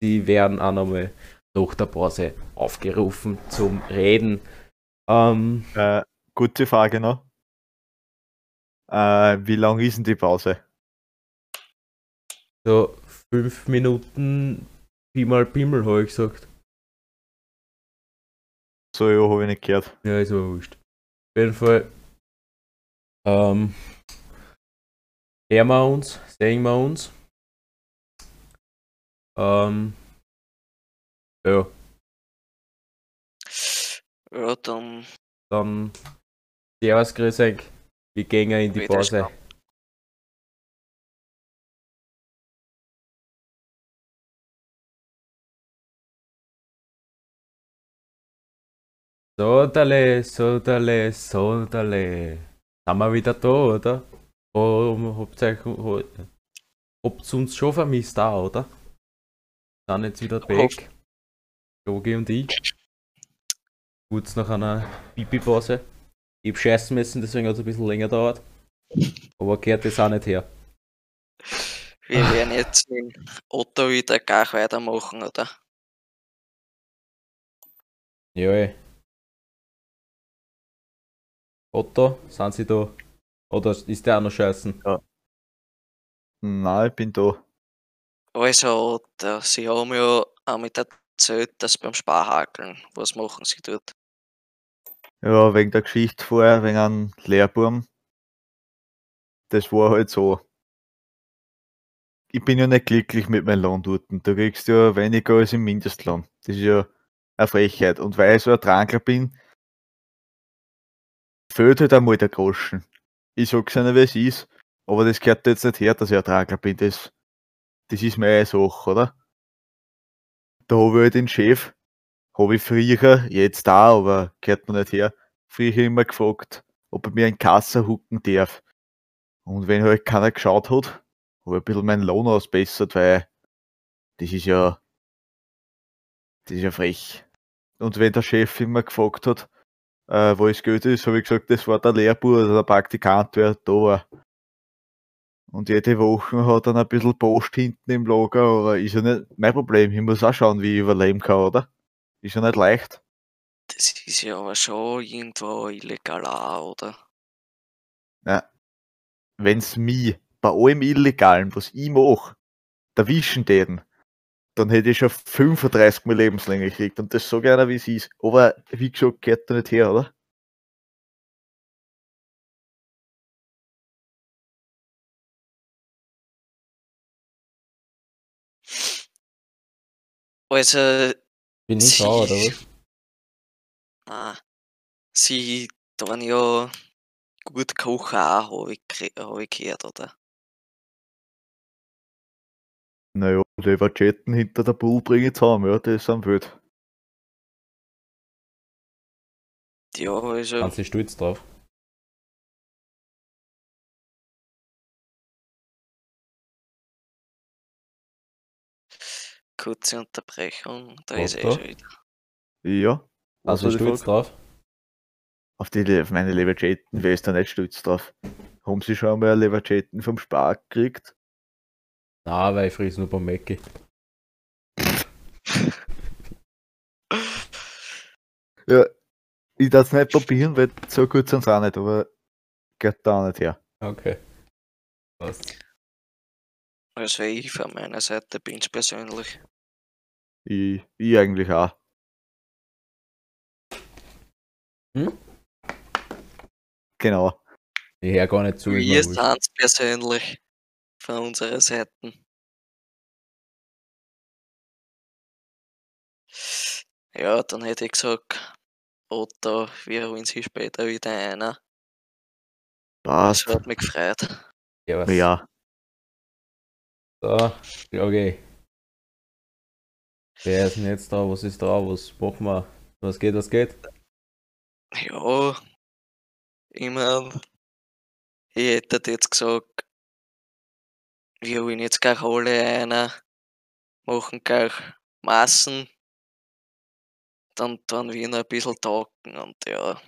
sie werden auch nochmal nach der Pause aufgerufen zum Reden. Ähm, Äh, gute Frage noch. Äh, wie lang ist denn die Pause? so fünf Minuten Pi mal Pimmel, habe ich gesagt. So, ja, habe ich nicht gehört. Ja, ist aber wurscht. Auf jeden Fall. Ähm. Hören wir uns, sehen wir uns. Ähm. Ja, Ja, dann dann. Servus, grüß euch. Wir gehen in die. Pause. Sodale, Sodale, Sodale. Sind wir wieder da, oder? Oh, habt ihr euch, habt ihr uns schon vermisst auch, oder? Sind jetzt wieder back. Jogi und ich. Kurz nach einer Pipi-Pause. Ich hab scheißen müssen, deswegen hat es ein bisschen länger gedauert. Aber gehört das auch nicht her. wir werden jetzt in Otto wieder gar weitermachen, oder? Ja, ey. Otto, sind Sie da? Oder ist der auch noch scheißen? Nein, ich bin da. Also, Otto, Sie haben ja auch mit erzählt, dass beim Sparhakeln, was machen Sie dort? Ja, wegen der Geschichte vorher, wegen einem Lehrbuben. Das war halt so. Ich bin ja nicht glücklich mit meinem Lohn. Du kriegst ja weniger als im Mindestlohn. Das ist ja eine Frechheit. Und weil ich so ein Trankler bin, fehlt halt einmal der Groschen. Ich sag's ihnen, wie es ist, aber das gehört jetzt nicht her, dass ich ein Trankler bin. Das, das ist meine Sache, oder? Da habe ich halt den Chef, habe ich früher, jetzt da, aber gehört mir nicht her, früher immer gefragt, ob er mir einen Kasser hucken darf. Und wenn halt keiner geschaut hat, habe ich ein bisschen meinen Lohn ausbessert, weil das ist ja, das ist ja frech. Und wenn der Chef immer gefragt hat, äh, wo das Geld ist, habe ich gesagt, das war der Lehrbuhr oder der Praktikant, wer da war. Und jede Woche hat dann ein bisschen Post hinten im Lager, aber ist ja nicht mein Problem. Ich muss auch schauen, wie ich überleben kann, oder? Ist ja nicht leicht. Das ist ja aber schon irgendwo illegal auch, oder? Wenn's mich bei allem Illegalen, was ich mache, erwischen täten, dann hätte ich schon 35 Mal Lebenslänge gekriegt. Und das so gerne, wie es ist. Aber wie gesagt, geht da nicht her, oder? Also, Bin ich Sie- oder was? ah, Sie tun ja gut kochen auch, habe ich, hab ich gehört, oder? Naja, Leverjetten hinter der Bull bringe ich zusammen, ja, das ist am Wild. Ja, also, Sind Sie stolz drauf? Kurze Unterbrechung, da ist er Otto? schon wieder. Ja. Was stolz Frage? drauf? Auf, die, auf meine Leverjetten wäre ich da nicht stolz drauf. Haben Sie schon mal Leverjetten vom Spar gekriegt? Nein, weil ich friss nur beim Mäcki. Ja, ich darf es nicht probieren, weil so gut sind sie auch nicht, aber geht da auch nicht her. Okay. Passt. Also ich von meiner Seite bin's persönlich. Ich, ich eigentlich auch. Hm? Genau. Ich höre gar nicht zu. Wir wurscht. sind's persönlich von unserer Seite. Ja, dann hätte ich gesagt, Otto, wir holen sie später wieder einer. Das hat mich gefreut. Ja, was? Ja. So, okay. Wer ist denn jetzt da? Was ist da? Was machen wir? Was geht, was geht? Ja, ich mein, ich hätte jetzt gesagt, wir holen jetzt gleich alle einer, machen gleich Massen, dann tun wir noch ein bisschen talken und ja,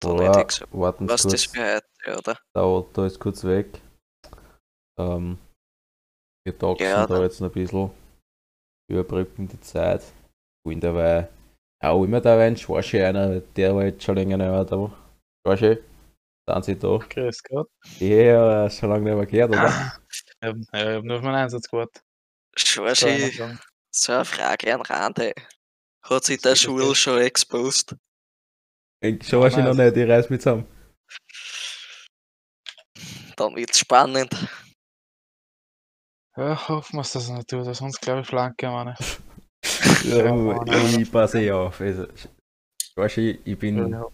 dann hätte ich gesagt, was kurz. das für heute, oder? Der Otto ist kurz weg. Ähm, wir talken Ja, da dann- jetzt noch ein bisschen. Überbrücken die Zeit. Und dabei auch immer da ein Schwarsche einer, der war jetzt schon länger nicht mehr da. Schwarsche, sind Sie da? Grüß Gott. Ja, schon lange nicht mehr gehört, oder? Ich hab, ja, ich hab nur auf meinen Einsatz gewartet. sagen. so eine Frage an Rande. Hat sich der Schul schon exposed? Wahrscheinlich noch nicht, ich reiß mit zusammen. Dann wird's spannend. Ja, hoffen wir, dass das nicht tut, sonst glaube ich Flanke, meine. Ja, Ja, Mann, ich passe eh auf. Also, weißt du, ich bin, Ja,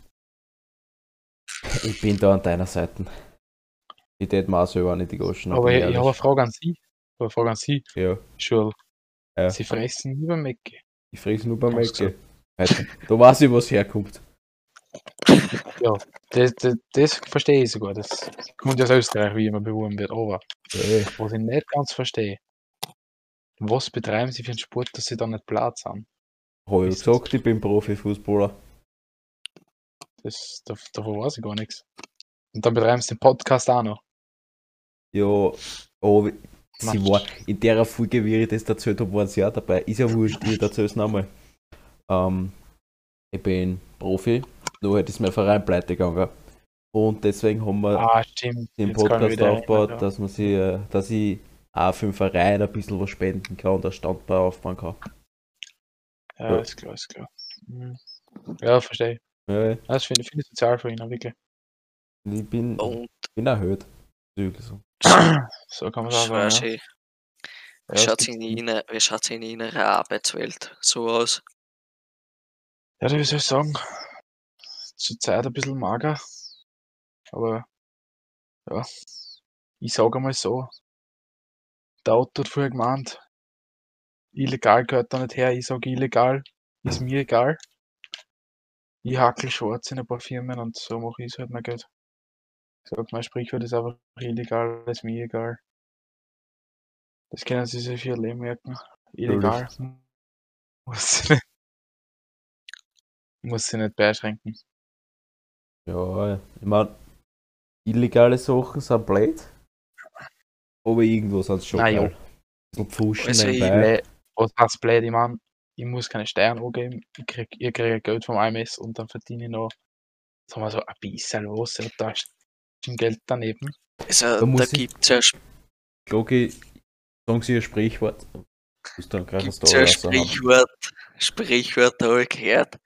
ich bin da an deiner Seite. Ich tät mir auch selber nicht die Goschen. Aber ich, ich habe eine Frage an Sie. Ich habe eine Frage an Sie, Ja, Schul. Ja. Sie fressen über Mecke. ich friss nur beim Hast du Ecke. Halt, Da weiß ich, was herkommt. Das, das, das verstehe ich sogar. Das kommt ja aus Österreich, wie immer beworben wird. Aber Hey, was ich nicht ganz verstehe, was betreiben Sie für einen Sport, dass Sie da nicht Platz haben? hab ich gesagt, ich bin Profifußballer. Das, da, davon weiß ich gar nichts. Und dann betreiben Sie den Podcast auch noch. Ja, aber sie war in der Folge, wie ich das erzählt habe, waren sie ja dabei. Ist ja wurscht, ich erzähle es nochmal. Ähm, ich bin Profi, nur halt ist mein Verein pleite gegangen. Und deswegen haben wir Ah, den Podcast aufgebaut, ja. dass man sie, äh, dass ich auch für den Verein ein bisschen was spenden kann und ein Standbein aufbauen kann. Ja, ist klar, ist klar. Mhm. Ja, verstehe. Ja, Ja, Das finde ich, finde ich sozial für ihn, wirklich. ich bin, Und bin erhöht. So. So kann man sagen. Ja. Ja, wie es schaut's gibt- in Ihnen, wie schaut's in Ihrer Arbeitswelt so aus? Ja, wie soll ich sagen? Zurzeit ein bisschen mager. Aber ja, ich sage einmal so. Der Auto hat vorher gemeint, illegal gehört da nicht her. Ich sage illegal, ist mir egal. Ich hackel schwarz in ein paar Firmen und so mache ich es halt mein Geld. Ich sag, mein Sprichwort ist einfach illegal, ist mir egal. Das können Sie sich für Ihr Leben merken. Illegal. Muss sie nicht, muss sie nicht beschränken. Ja, ich meine, illegale Sachen sind blöd. Aber irgendwo sind sie schon Na ja. geil. Ein bisschen pfuschen Also ich Was heißt blöd? Ich mein, ich muss keine Steuern angeben, ich krieg, ich krieg Geld vom IMS und dann verdiene ich noch, sagen wir so, ein bisschen was, ja, da ist schon Geld daneben. Also, Da da, ich- gibt's ja, Glocki, sagen Sie ein Sprichwort. Gibt's ja Story raushauen. Sprichwort, Sprichwort habe ich gehört.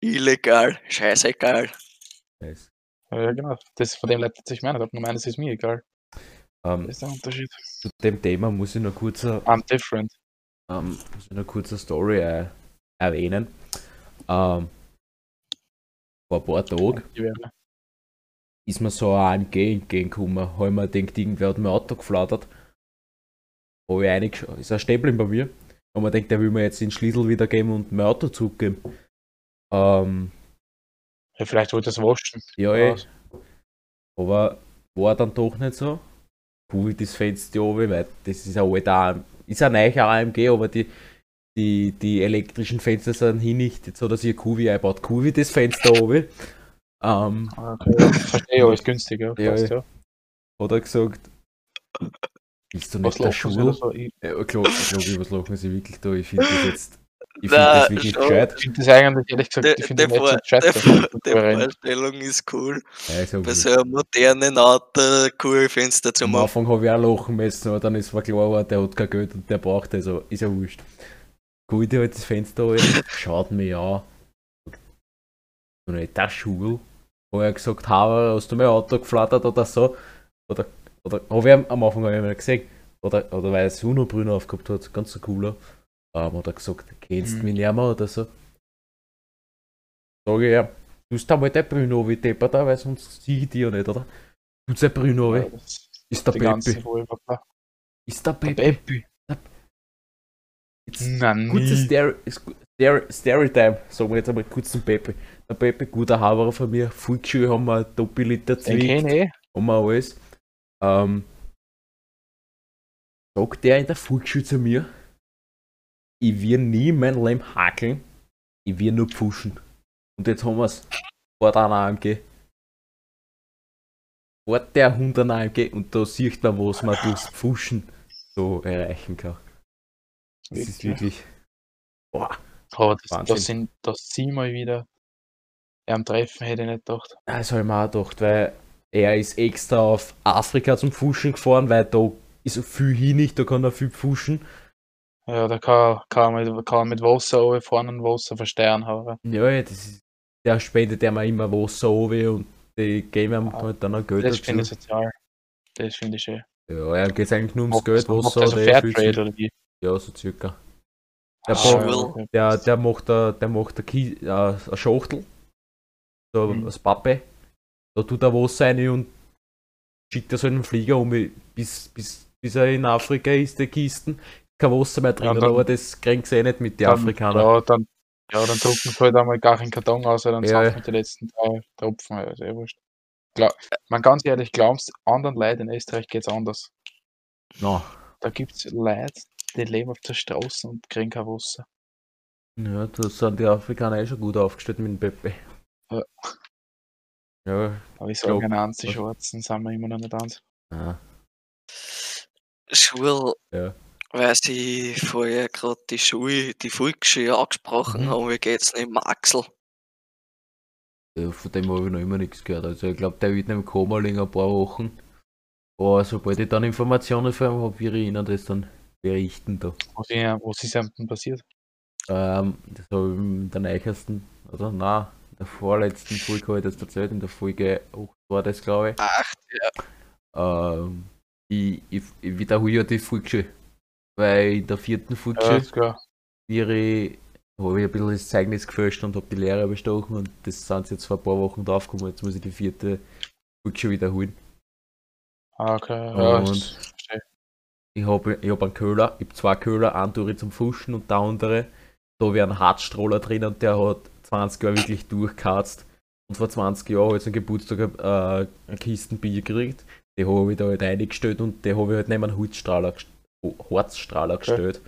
Illegal, scheißegal. Yes. Ja, genau. Das von dem leitet sich meiner ab. Nur meines ist mir egal. Ähm, Das ist der Unterschied. zu dem Thema muss ich noch kurz, eine- I'm different. ähm, muss ich noch kurz eine Story äh, erwähnen. Ähm, vor ein paar Tagen ist mir so ein AMG entgegengekommen. Habe ich mir gedacht, irgendwer hat mein Auto geflattert. Habe ich reingeschaut. Ist ein Stäbling bei mir. Und man denkt, der will mir jetzt den Schlüssel wiedergeben und mein Auto zurückgeben. Ähm, Ja, vielleicht wollte es waschen. ja, eh. Was? Aber war dann doch nicht so. Cool, das Fenster oben, weil das ist ein alter ist ein neuer AMG, aber die, die, die elektrischen Fenster sind hier nicht. Jetzt hat er sich ein Kuvi eingebaut. Das Fenster oben. Ähm, Okay. Verstehe, aber ist günstig, ja. Ja, Passt, ja. ja. hat er gesagt, bist du Was nicht der Sie Schul? oder so? Ich Ja, klar, ich glaube, was lachen sie wirklich da? Ich finde das jetzt. Ich finde das wirklich schon. gescheit. finde das eigentlich, ehrlich gesagt, Die, ich finde das nicht so die. Vorstellung ist cool. Ja, ist ja Bei wurscht. so einem modernen Auto cool Fenster zu Am machen. Anfang habe ich auch lachen müssen, aber dann ist mir klar, geworden, der hat kein Geld und der braucht es, also ist ja wurscht. Gut, ich halt das Fenster an, schaut mich an. Nicht der Schul. Habe er gesagt, Haber, hast du mein Auto geflattert oder so? Oder, oder habe ich am- am Anfang hab ich ihn nicht gesehen. Oder, oder weil er Sonnenbrille aufgehabt hat, ganz so cooler. Ähm, hat er gesagt, kennst du Mhm. mich nicht mehr oder so? Sag ich ja, du hast einmal dein Brüno wie da, weil sonst sehe ich dich ja nicht, oder? Brüno Ja, wie? das- Ist der Peppi? Ist der Peppi? Peppi. Jetzt Na, Kurze nie. Story, Story, Storytime, sagen wir jetzt einmal kurz zum Peppi. Der Peppi, guter Haberer von mir, Volksschule haben wir ich. eh. haben wir alles. Ähm, sagt der in der Volksschule zu mir, ich will nie mein Leben hakeln, ich will nur pfuschen. Und jetzt haben wir es vor der AMG. Vor der Hund an AMG und da sieht man, was man durchs Pfuschen so erreichen kann. Das ist Wirklich. wirklich. Boah. Aber das, das sind, das sie mal wieder am Treffen hätte ich nicht gedacht. Das habe ich mir auch gedacht, weil er ist extra auf Afrika zum Fuschen gefahren, weil da ist so viel hin nicht, da kann er viel pfuschen. Ja, da kann, kann, man mit, kann man mit Wasser runterfahren und Wasser versteuern haben. Ja, ja, das ist, der spendet ja mal immer Wasser runter und die geben ihm Ah, halt dann auch Geld Das finde ich sozial. Das finde ich schön. Ja, ja, geht eigentlich nur ums Macht- Geld, Wasser also Fairtrade oder wie? Ja, so circa. Der, Ah, der, der macht, der, der macht eine, Ki äh, eine Schachtel, so Mhm. als Pappe. Da tut er Wasser rein und schickt er so einen Flieger um, bis, bis, bis er in Afrika ist, die Kisten. Kein Wasser mehr drin, Ja, dann- aber das kriegen sie eh nicht mit den Dann- Afrikanern. Ja, dann, ja, dann drucken sie halt einmal gar keinen Karton aus, dann Ja, ja, die letzten drei Tropfen. Ja, sehr wurscht. Klar, man ganz ehrlich, glaubst anderen Leuten in Österreich geht es anders. No. Da gibt es Leute, die leben auf der Straße und kriegen kein Wasser. Ja, da sind die Afrikaner eh schon gut aufgestellt mit dem Pepe. Ja. Ja, Aber ich Glaub- sage, eins, die Schwarzen sind wir immer noch nicht eins. ah, Schule, Ja. Weil sie vorher gerade die Schule, die Volksschule angesprochen Mhm. haben, wie geht's denn im Axel? Ja, von dem habe ich noch immer nichts gehört. Also ich glaube, der wird im Koma liegen ein paar Wochen. Aber sobald ich dann Informationen von ihm habe, werde ich Ihnen das dann berichten da. Was, ich, was ist einem denn passiert? Ähm, das habe ich in der neuesten, oder na, in der vorletzten Folge habe ich das erzählt, in der Folge 8 war das glaube ich. Ach, ja, Ähm, ich, ich, ich wiederhole ja die Volksschule. Weil in der vierten Ja, ist klar. wäre habe ich ein bisschen das Zeugnis gefälscht und habe die Lehrer bestochen und das sind sie jetzt vor ein paar Wochen draufgekommen. Jetzt muss ich die vierte Volksschule wiederholen. Ah, okay. Ja, Und-. Ich habe ich hab einen Köhler, ich habe zwei Köhler, einen tue ich zum Fuschen und der andere, da wäre ein Hartstrohler drin und der hat 20 Jahre wirklich durchgeharzt. Und vor 20 Jahren habe ich zum Geburtstag äh, eine Kisten Bier gekriegt. Die habe ich da halt eingestellt und die habe ich halt neben einen Holzstrahler, gest- Harzstrahler gestellt.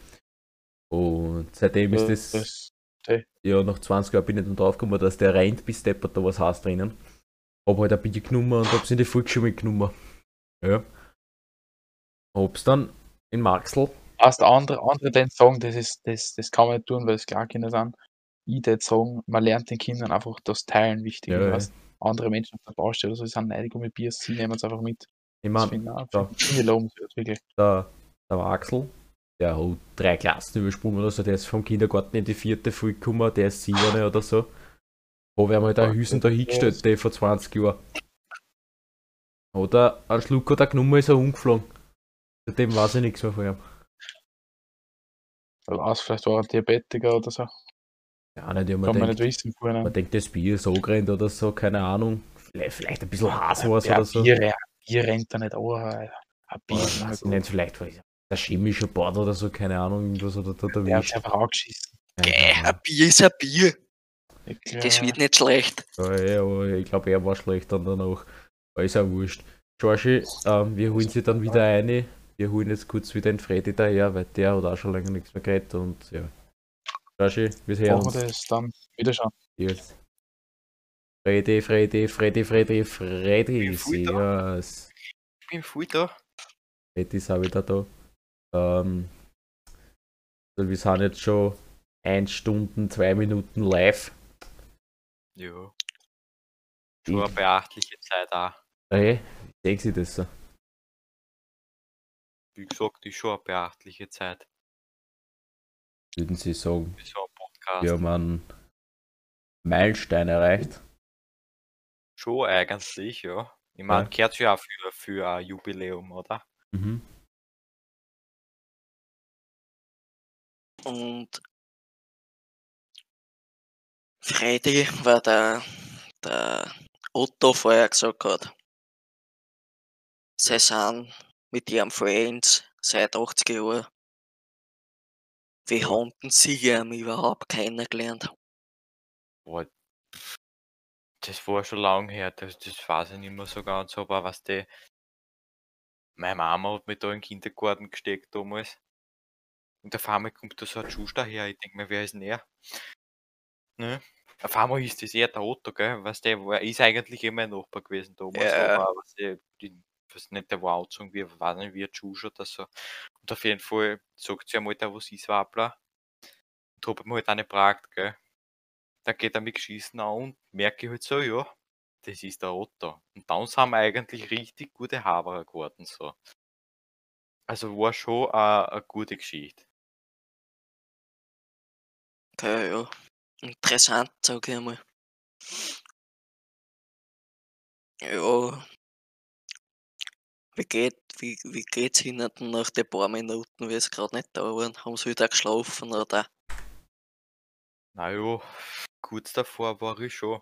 Und seitdem ist das, das ja, nach 20 Jahren bin ich dann draufgekommen, dass der rennt bis deppert da was heißt drinnen. Hab halt ein Bier genommen und hab's in die Volksschule mitgenommen. Ja. Hab's dann in Marxl heißt andere, andere den sagen, das ist, das, das kann man nicht tun, weil es Kleinkinder sind. Ich würde sagen, man lernt den Kindern einfach das Teilen wichtig. Ja, ja. Andere Menschen auf der Baustelle oder so, die sind neidig um mit Bier, sie nehmen es einfach mit. Ich Das mein, finde ich ja. der, der Axel, der hat drei Klassen übersprungen oder so, der ist vom Kindergarten in die vierte Folge gekommen, der ist siebene oder so. Wo wir mal da Hüsen da hingestellt, der vor 20 Jahren. Oder ein Schluck hat er genommen, ist er umgeflogen. Seitdem weiß ich nichts mehr von ihm. Weil aus, vielleicht war er Diabetiker oder so. Ja, nicht, ich Kann man man nicht denkt, wissen vorher. man denkt, das Bier ist so gerannt oder so, keine Ahnung. Vielleicht, vielleicht ein bisschen Haarwasser ja, oder so. Bier, ja, Bier rennt da nicht an. Alter. Ein Bier nicht, vielleicht war es der chemische Bord oder so, keine Ahnung, irgendwas oder da Der hat erwischt. sich einfach angeschissen. Gäh, Keine ein. Bier ist ein Bier. Das wird nicht schlecht. Ja, ja, aber ich glaube, er war schlecht dann danach. Aber ist auch wurscht. Georgie, ähm, wir holen sie dann wieder eine. Wir holen jetzt kurz wieder den Freddy daher, weil der hat auch schon länger nichts mehr geredet und ja. Georgie, wir hören Machen wir uns das dann wieder schauen. jetzt. Freddy, Freddy, Freddy, Freddy, Freddy, bin voll da. Servus. Ich bin voll da. Freddy ist auch wieder da. Ähm, wir sind jetzt schon 1 Stunden, 2 Minuten live. Ja. Schon eine beachtliche Zeit auch. Hey, wie sehen Sie das so? Wie gesagt, ist schon eine beachtliche Zeit Würden Sie sagen, so wir haben einen Meilenstein erreicht? Schon eigentlich, ja. Ich meine, Ja. gehört ja auch für, für ein Jubiläum, oder? Mhm. Und Freddy, weil der, der Otto vorher gesagt hat, sie sind mit ihrem Friends seit 80 Jahren. Wie haben sie ihn überhaupt kennengelernt? Boah, das war schon lange her, das, das weiß ich nicht mehr so ganz, aber was die. Meine Mama hat mich da in den Kindergarten gesteckt damals. Und auf einmal kommt da so ein Schuster her, ich denke mir, wer ist denn er? Ne? Auf einmal ist das eher der Otto, gell? Was der war, ist eigentlich immer ein Nachbar gewesen damals, Ja. aber was ich, die, was nicht, der war angezogen wie, weiß nicht, wie ein Schusch oder so. Und auf jeden Fall sagt sie einmal, der was ist Wappler. Und hab ich mir halt auch nicht gefragt, gell? dann geht er mich geschissen an und merke ich halt so, ja, das ist der Otto. Und dann sind wir eigentlich richtig gute Haberer geworden, so. Also war schon eine, eine gute Geschichte. Okay, ja. Interessant, sag ich einmal. Ja. Wie geht, wie, wie geht's Ihnen denn nach den paar Minuten, wie es gerade nicht da waren? Haben Sie wieder geschlafen oder? Na ja, kurz davor war ich schon.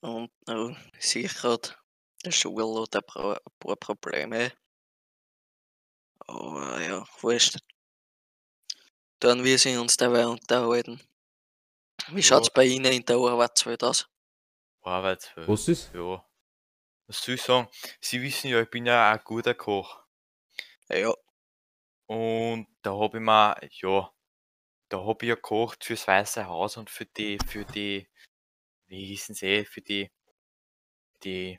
Und äh, sicher hat der Schule oder ein paar, ein paar Probleme. Aber ja, wurscht. Dann wir sie uns dabei unterhalten. Wie Ja. schaut's bei Ihnen in der Arbeitswelt aus? Arbeitswelt. Was ist? Ja. Was soll ich sagen? Sie wissen ja, ich bin ja ein guter Koch. Ja, Und da habe ich mir, ja, da habe ich ja gekocht fürs Weiße Haus und für die, für die, wie hießen sie, für die, die,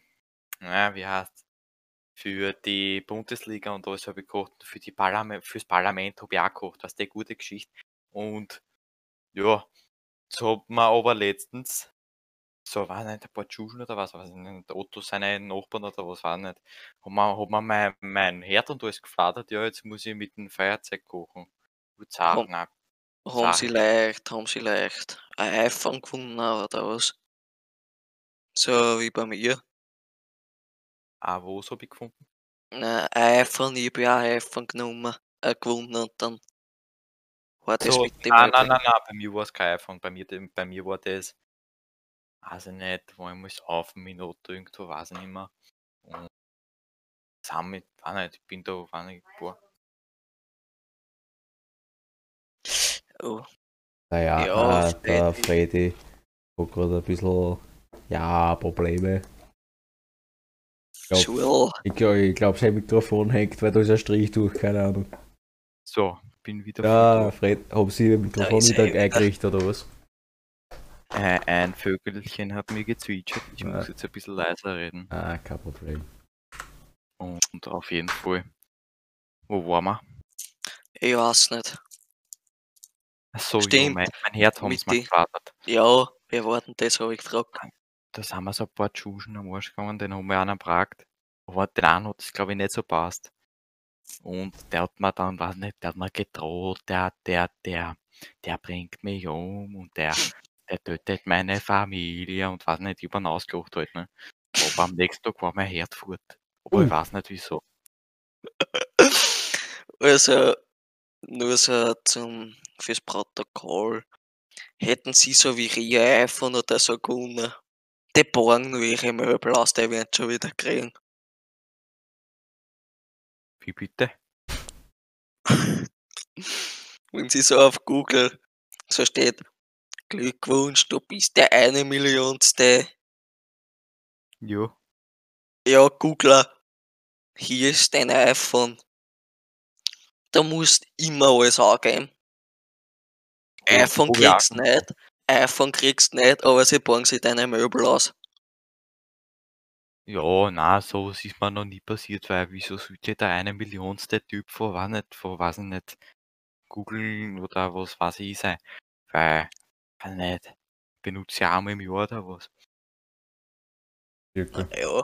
naja, wie heißt für die Bundesliga und alles habe ich gekocht. Für die Parlament, fürs Parlament habe ich auch gekocht, was die gute Geschichte. Und ja, so hat man aber letztens, so war nicht ein paar Tschuschen oder was, weiß ich nicht, Otto seine Nachbarn oder was war nicht, hat man, hat man mein, mein Herd und alles gefladert, ja, jetzt muss ich mit dem Feuerzeug kochen. Gut sagen, Komm. nein. haben sie leicht, haben sie leicht ein iPhone gefunden oder was? So wie bei mir. Ah, wo habe ich gefunden? Nein, ein iPhone, ich habe ja ein iPhone genommen, äh, gewonnen und dann war das So, mit dem nein, nein, nein, nein, bei mir war es kein iPhone, bei mir, bei mir war das, weiß ich nicht, wo ich muss auf dem Minute irgendwo, weiß ich nicht mehr. Und zusammen, weiß nicht, ich bin da, weiß nicht, boah. Oh, Naja, Ja, äh, der Freddy. Freddy hat gerade ein bisschen, ja, Probleme. Glaub-. Ich glaube, glaub, sein Mikrofon hängt, weil da ist ein Strich durch, keine Ahnung. So, bin wieder Ja. Fred, haben Sie Ihr Mikrofon wieder er eingerichtet oder was? Äh, ein Vögelchen hat mir gezwitschert, ich Ja. muss jetzt ein bisschen leiser reden. Ah, kein Problem. Und auf jeden Fall, wo waren wir? Ich weiß nicht. Achso, ja, Stimmt, mein, mein Herz haben sie mir gefladert. Ja, wir warten das, habe ich gefragt. Da sind wir so ein paar Tschuschen am Arsch gegangen, den haben wir einen gefragt. Aber den einen hat es, glaube ich, nicht so passt. Und der hat mir dann, weiß nicht, der hat mir gedroht, der, der, der, der bringt mich um und der, der tötet meine Familie und weiß nicht, über ihn ausgelacht halt, ne. Aber am nächsten Tag war mein Herd fort. Aber Ui. ich weiß nicht wieso. Also, nur so zum, fürs Protokoll. Hätten Sie so wie ihr iPhone oder so gewonnen, die borgen ihre Möbel aus, die werden schon wieder kriegen. Wie bitte? Wenn Sie so auf Google so steht, Glückwunsch, du bist der eine Millionste. Ja. Ja, Googler, hier ist dein iPhone. Da musst immer alles angeben. Ja, iPhone auch kriegst gemacht. nicht, iPhone kriegst nicht, aber sie borgen sich deine Möbel aus. Ja, na, sowas ist mir noch nie passiert, weil wieso sollte der eine Millionste Typ von, weiß nicht, von, weiß ich nicht, googeln oder was weiß ich sein? Weil, weiß nicht, benutze ja einmal im Jahr oder was. Circa. Ja,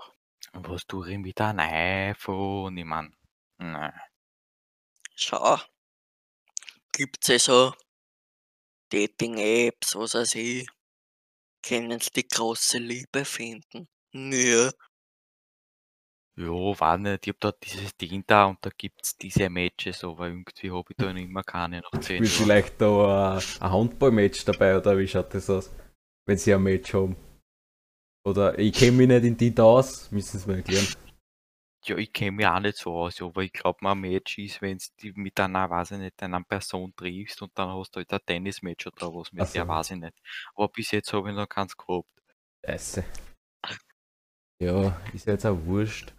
was tue ich mit einem iPhone? Ich mein, nein. schau. Gibt's ja so Dating-Apps, was weiß ich. Können sie die große Liebe finden? Ja, Ja, weiß nicht, ich hab da dieses Ding da und da gibt's diese Matches, aber irgendwie hab ich da nicht mehr keine nach 10 Spielt Jahren. vielleicht da ein, ein Handball-Match dabei oder wie schaut das aus? Wenn Sie ein Match haben. Oder ich kenne mich nicht in die da aus, müssen Sie mir erklären. Ja, ich kenne mich auch nicht so aus, aber ich glaube, mal ein Match ist, wenn du mit einer, weiß ich nicht, einer Person triffst und dann hast du halt ein Tennismatch oder was mit Ach der, so. weiß ich nicht. Aber bis jetzt habe ich noch keins gehabt. Scheiße. Ja, ist jetzt auch wurscht.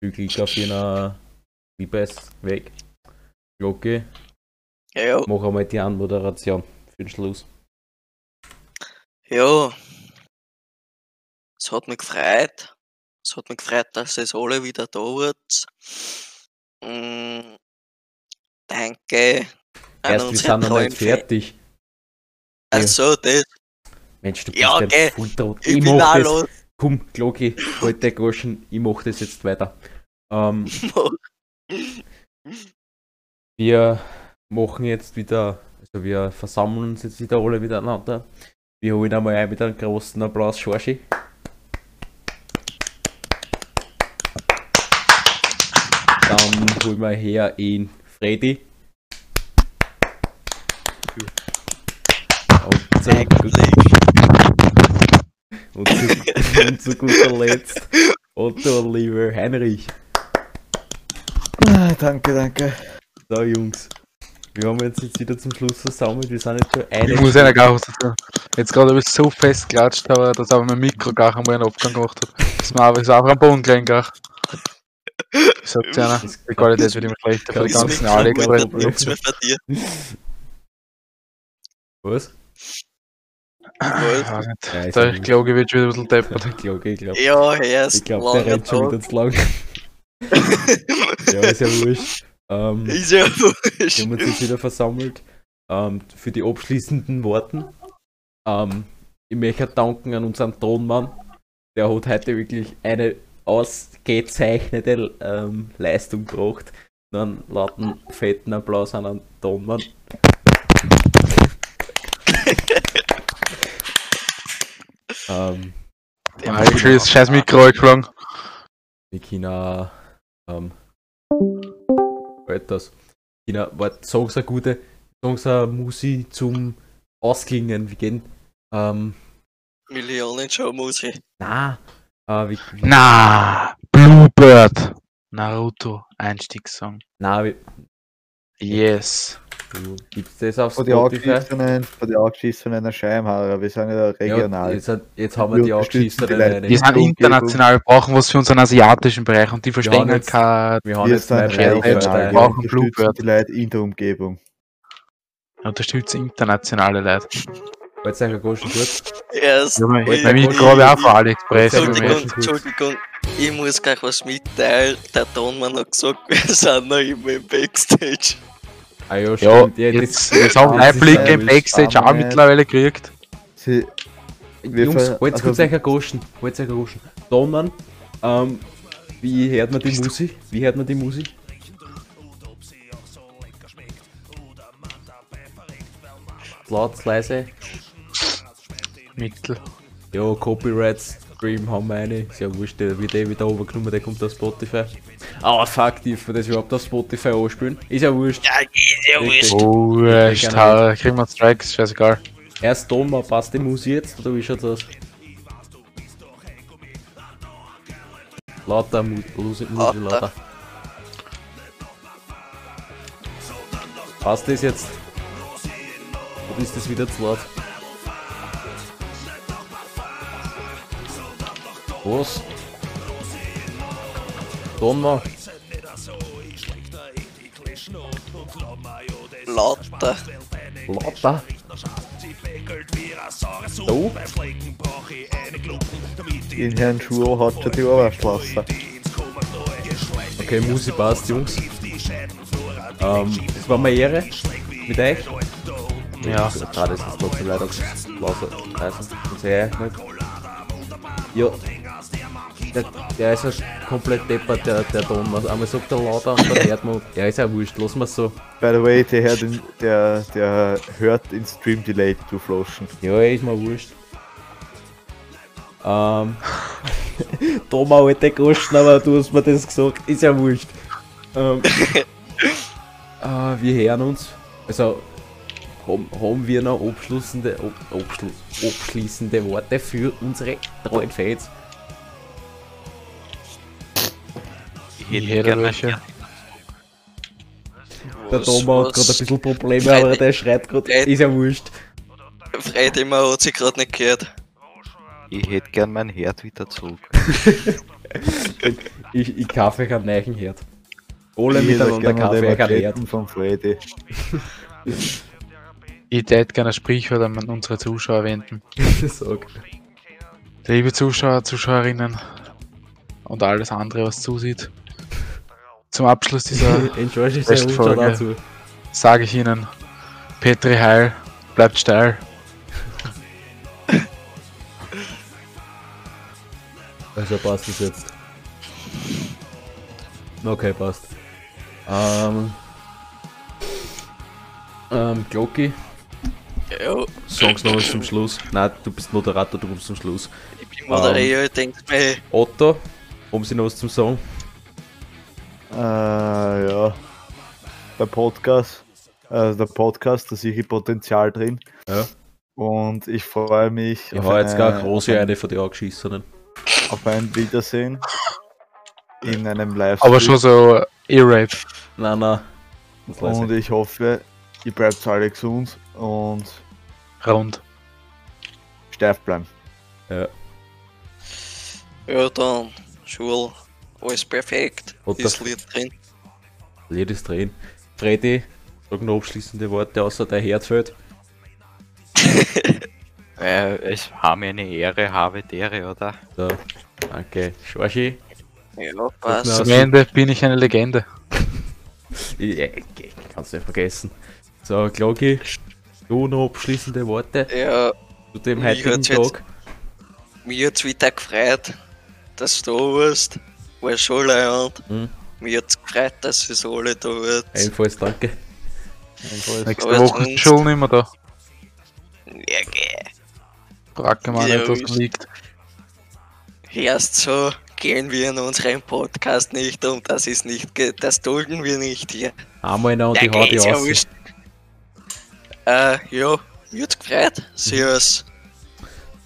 Viel Glück auf Ihren Liebesweg. Glocke, ja, mach einmal die Anmoderation für den Schluss. ja. Es hat mich gefreut. Es hat mich gefreut, dass es alle wieder da wart. Mm, danke. an Erst, wir sind noch nicht fertig. Fan- Ach so, das. Mensch, du bist Ja, ein geh. Volltrott. Ich, Ich bin mach das. los. Komm, Glocki, halt den Goschen, ich mach das jetzt weiter. Ähm, wir machen jetzt wieder, also wir versammeln uns jetzt wieder alle miteinander. Wir holen einmal ein mit einem großen Applaus, Schorschi. Holen wir her in Freddy. Und zu, und zu, und zu guter Letzt Otto lieber Heinrich. Ah, danke, danke. So Jungs, wir haben uns jetzt wieder zum Schluss versammelt. Wir sind jetzt schon eine Ich muss einer gar was dazu. Jetzt gerade habe ich so fest geklatscht, aber dass aber mein Mikro gar einmal einen Abgang gemacht hat. Das ist auch am Boden gelegen. Ich immer schlechter für die Das ganzen Mikro AliExpress. wird nichts mehr von dir. Was? Was? Ja, ist Der. Kloge wird schon wieder ein bisschen deppert. Ich glaube, ich glaube, Ja, er ist ich glaub, der rennt schon wieder zu lang. ja, ist ja wurscht. Ähm, Ist ja wir wurscht. haben uns jetzt wieder versammelt ähm, für die abschließenden Worten. Ähm, ich möchte danken an unseren Tonmann. Der hat heute wirklich eine ausgezeichnete ähm, Leistung gebracht. Dann lauten fetten Applaus an den Tonmann. ähm, Ah, ich schon das scheiß Mikro wir können auch, ähm, etwas. China, warte, sag's eine gute, sag's eine Musi zum Ausklingen, wie gehen, ähm, Millionen Show ich. na, äh, wie, wie, Na, Bluebird. Naruto, Einstiegssong. na, wie, Yes. du, gibt's das auf Von Spotify? angeschissenen, von die angeschissenen Scheibenhaarer, wir sind ja Ja, regional. jetzt, hat- jetzt haben wir die eine- Wir sind international, wir brauchen was für unseren asiatischen Bereich und die verstehen jetzt- kein. wir haben wir jetzt regional, wir brauchen Bluebird. die Leute in der Umgebung. unterstützen internationale Leute. Ihr euch Goschen gut? Er ist. Ja, ich- ich- Mikro habe ich auch von AliExpress. ich- ich mir ich- Entschuldigung, Entschuldigung, ich muss gleich was mitteilen. Der Tonmann hat gesagt, wir sind noch immer im Backstage. Ah ja, Ja, stimmt. Ja, jetzt, jetzt haben wir Einblicke im Backstage auch mittlerweile gekriegt. Sie, Jungs, wollt also- kurz euch ein Goschen, wollt euch ein Goschen. Donnermann, ähm, wie hört man die Musik? Wie hört man die Musik? Laut, leise. Mittel. Ja, Copyright Stream haben wir eine. Ist ja wurscht, der wird eh wieder overgenommen, der kommt auf Spotify. Aber fuck, dürfen wir das überhaupt auf Spotify anspielen? Ist ja wurscht. Ja, ist ja wurscht. Oh, äh, da kriegen wir Strikes, scheißegal. Erst Donner, passt die Musik jetzt oder wie schaut's aus? Lauter Mu Musik, Musik, lauter. Passt das jetzt? Oder ist das wieder zu laut? Was? Donner? Lauter. Lauter? So? in Herrn Schuh hat schon die Oberstraße. Okay, Musik passt, Jungs. Ähm, es war mir Ehre mit euch. Ja. Gerade ist es trotzdem leider. Also, ich sehe nicht. Ja. Der, der ist halt komplett deppert, der, der Ton. Also einmal sagt er lauter und dann hört man. Ja, ist ja wurscht, lassen wir so. By the way, der, hört in, der, der hört in Stream Delay zu floschen. Ja, ist mir wurscht. Ähm. Thomas, alte Goschen, aber du hast mir das gesagt, ist ja wurscht. Ähm. äh, wir hören uns. Also, haben, haben wir noch abschließende, ab, abschließende Worte für unsere treuen Fans? Ich hätte welche. Der Thomas hat gerade ein bisschen Probleme, aber der schreit gerade, ist ja wurscht. Freidimmer hat sich gerade nicht gehört. Ich hätte gern mein Herd wieder zurück. Ich, ich kaufe euch einen neuen Herd. Alle Ich hätte miteinander gerne kaufe den ich euch einen Herd. Von Freddy. Ich hätte gerne ein Sprichwort an unsere Zuschauer wenden. Sag. Liebe Zuschauer, Zuschauerinnen und alles andere, was zusieht. Zum Abschluss dieser Folge. dazu. sage ich Ihnen, Petri Heil, bleibt steil. Also passt es jetzt. Okay, passt. Ähm. Ähm, Glocki, Ja, sag's noch was zum Schluss. Nein, du bist Moderator, du kommst zum Schluss. ich bin Moderator, ich denke mir, Otto, haben Sie noch was zum Sagen? Äh, ja. Der Podcast, äh, der Podcast, da sehe ich Potenzial drin. Ja. Und ich freue mich Ich habe jetzt gar große eine von den angeschissenen. auf ein Wiedersehen in einem Livestream. Aber schon so E-Rape. Nein, nein. Und ich. hoffe, ihr bleibt alle gesund und Rund. steif bleiben. ja dann, Schule, alles perfekt, Und ist das- Lied drin. Lied ist drin. Freddy, sag noch abschließende Worte außer der Herzfeld. Äh, es war mir eine Ehre, habe dere, oder? So, danke. Schorchi. Ja, passt. Zum Ende bin ich eine Legende. Ich, ich, ich kann's nicht vergessen. So, Glocki, du noch abschließende Worte Ja, zu dem heutigen jetzt- Tag. mir hat's wieder gefreut, dass du da warst. War schon leid. Mhm. Mir hat's gefreut, dass es alle da wird. Ebenfalls danke. Nächste Aber Woche ist Schule nicht mehr da. Ja, geh. Frag mal Ja, nicht, was liegt. Erst so gehen wir in unseren Podcast nicht um, das ist nicht, ge- das dulden wir nicht hier. Einmal noch und Ja, ich hau geh, die ja aus. Äh, ja, mir hat's gefreut. Servus.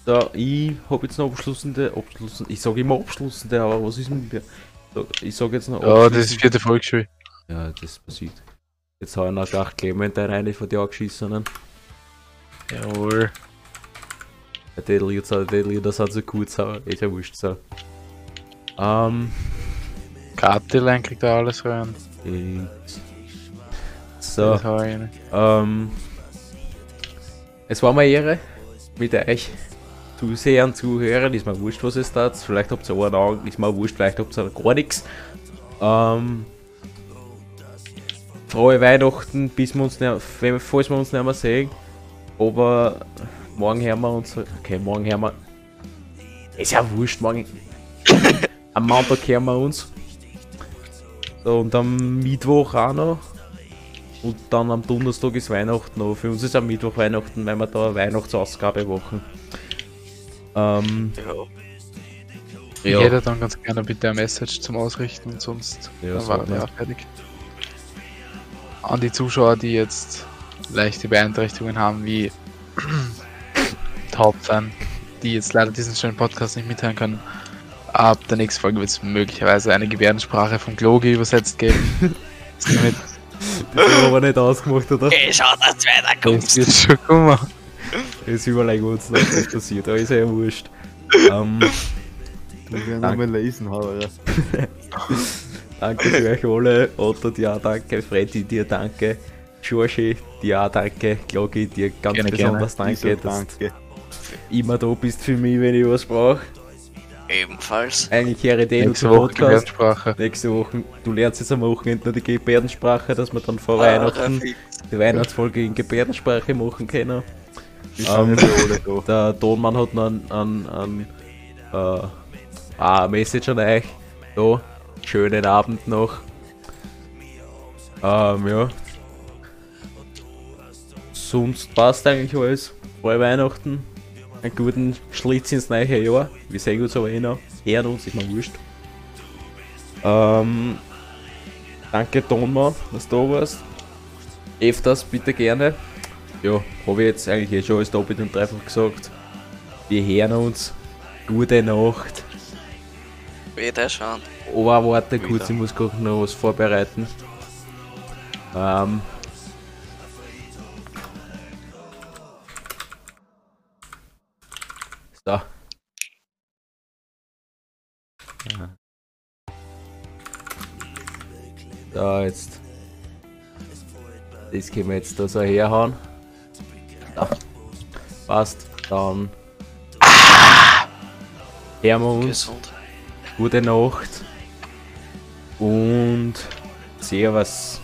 So, ich hab jetzt noch abschließende, abschließende, ich sag immer abschließende, aber was ist mit mir? So, ich sag jetzt noch Ja, das ist vierte Volksschule. Ja, das passiert. Jetzt hau ich noch gleich Clement eine von den angeschissenen. Jawohl. Die Lieder, die Lieder sind so kurz, aber ist ja wurscht so. Ähm, Kartelein kriegt da alles rein. so, Das ähm, es war eine Ehre mit euch Zusehern, Zuhörern, ist mir wurscht, was es da Vielleicht habt ihr einen Augen, ist mir wurscht, vielleicht habt ihr gar nichts. Ähm, frohe Weihnachten, bis wir uns, nicht, falls wir uns nicht mehr sehen. Aber morgen hören wir uns, okay, morgen hören wir, ist ja wurscht, morgen, am Montag hören wir uns. So, und am Mittwoch auch noch. Und dann am Donnerstag ist Weihnachten noch. Für uns ist am Mittwoch Weihnachten, weil wir da eine Weihnachtsausgabe machen. Ähm, Ja. Ich hätte dann ganz gerne bitte ein Message zum Ausrichten und sonst Ja, dann wir auch fertig. An die Zuschauer, die jetzt leichte Beeinträchtigungen haben, wie taub sein, die jetzt leider diesen schönen Podcast nicht mithören können. Ab der nächsten Folge wird es möglicherweise eine Gebärdensprache von Glogi übersetzt geben. Damit das haben wir aber nicht ausgemacht, oder? Geh, schau, dass du es weiterkommst. wird schon kommen. Jetzt überlegen wir uns noch, was passiert. Aber ist ja wurscht. Ähm, Wir werden Danke. nochmal lesen, aber danke für euch alle. Otto, dir auch danke. Freddy, dir danke. Georgie, dir auch danke. Glogi, dir ganz Gerne, besonders danke. danke, dass danke. du immer da bist für mich, wenn ich was brauche. Ebenfalls. Eigentlich höre ich den Nächste Woche Podcast. Gebärdensprache. Nächste Woche, du lernst jetzt am Wochenende noch die Gebärdensprache, dass wir dann vor Weihnachten Ah, die Weihnachtsfolge in Gebärdensprache machen können. Ähm. Der Tonmann hat noch ein, ein, ein, äh, ein Message an euch. Da, schönen Abend noch. Ähm, ja. Sonst passt eigentlich alles. Frohe Weihnachten. Einen guten Schlitz ins neue Jahr. Wir sehen uns aber eh noch. Hören uns, ist mir wurscht. Ähm, danke Tonmann, dass du da warst. Öfters bitte gerne. Ja, habe ich jetzt eigentlich eh schon alles doppelt und dreifach gesagt. Wir hören uns. Gute Nacht. Wieder schauen. Aber warte Wieder. kurz, ich muss gerade noch was vorbereiten. Ähm. So. So, jetzt. Das können wir jetzt da so herhauen. Passt. Dann. Hören wir uns. Gute Nacht und Servus.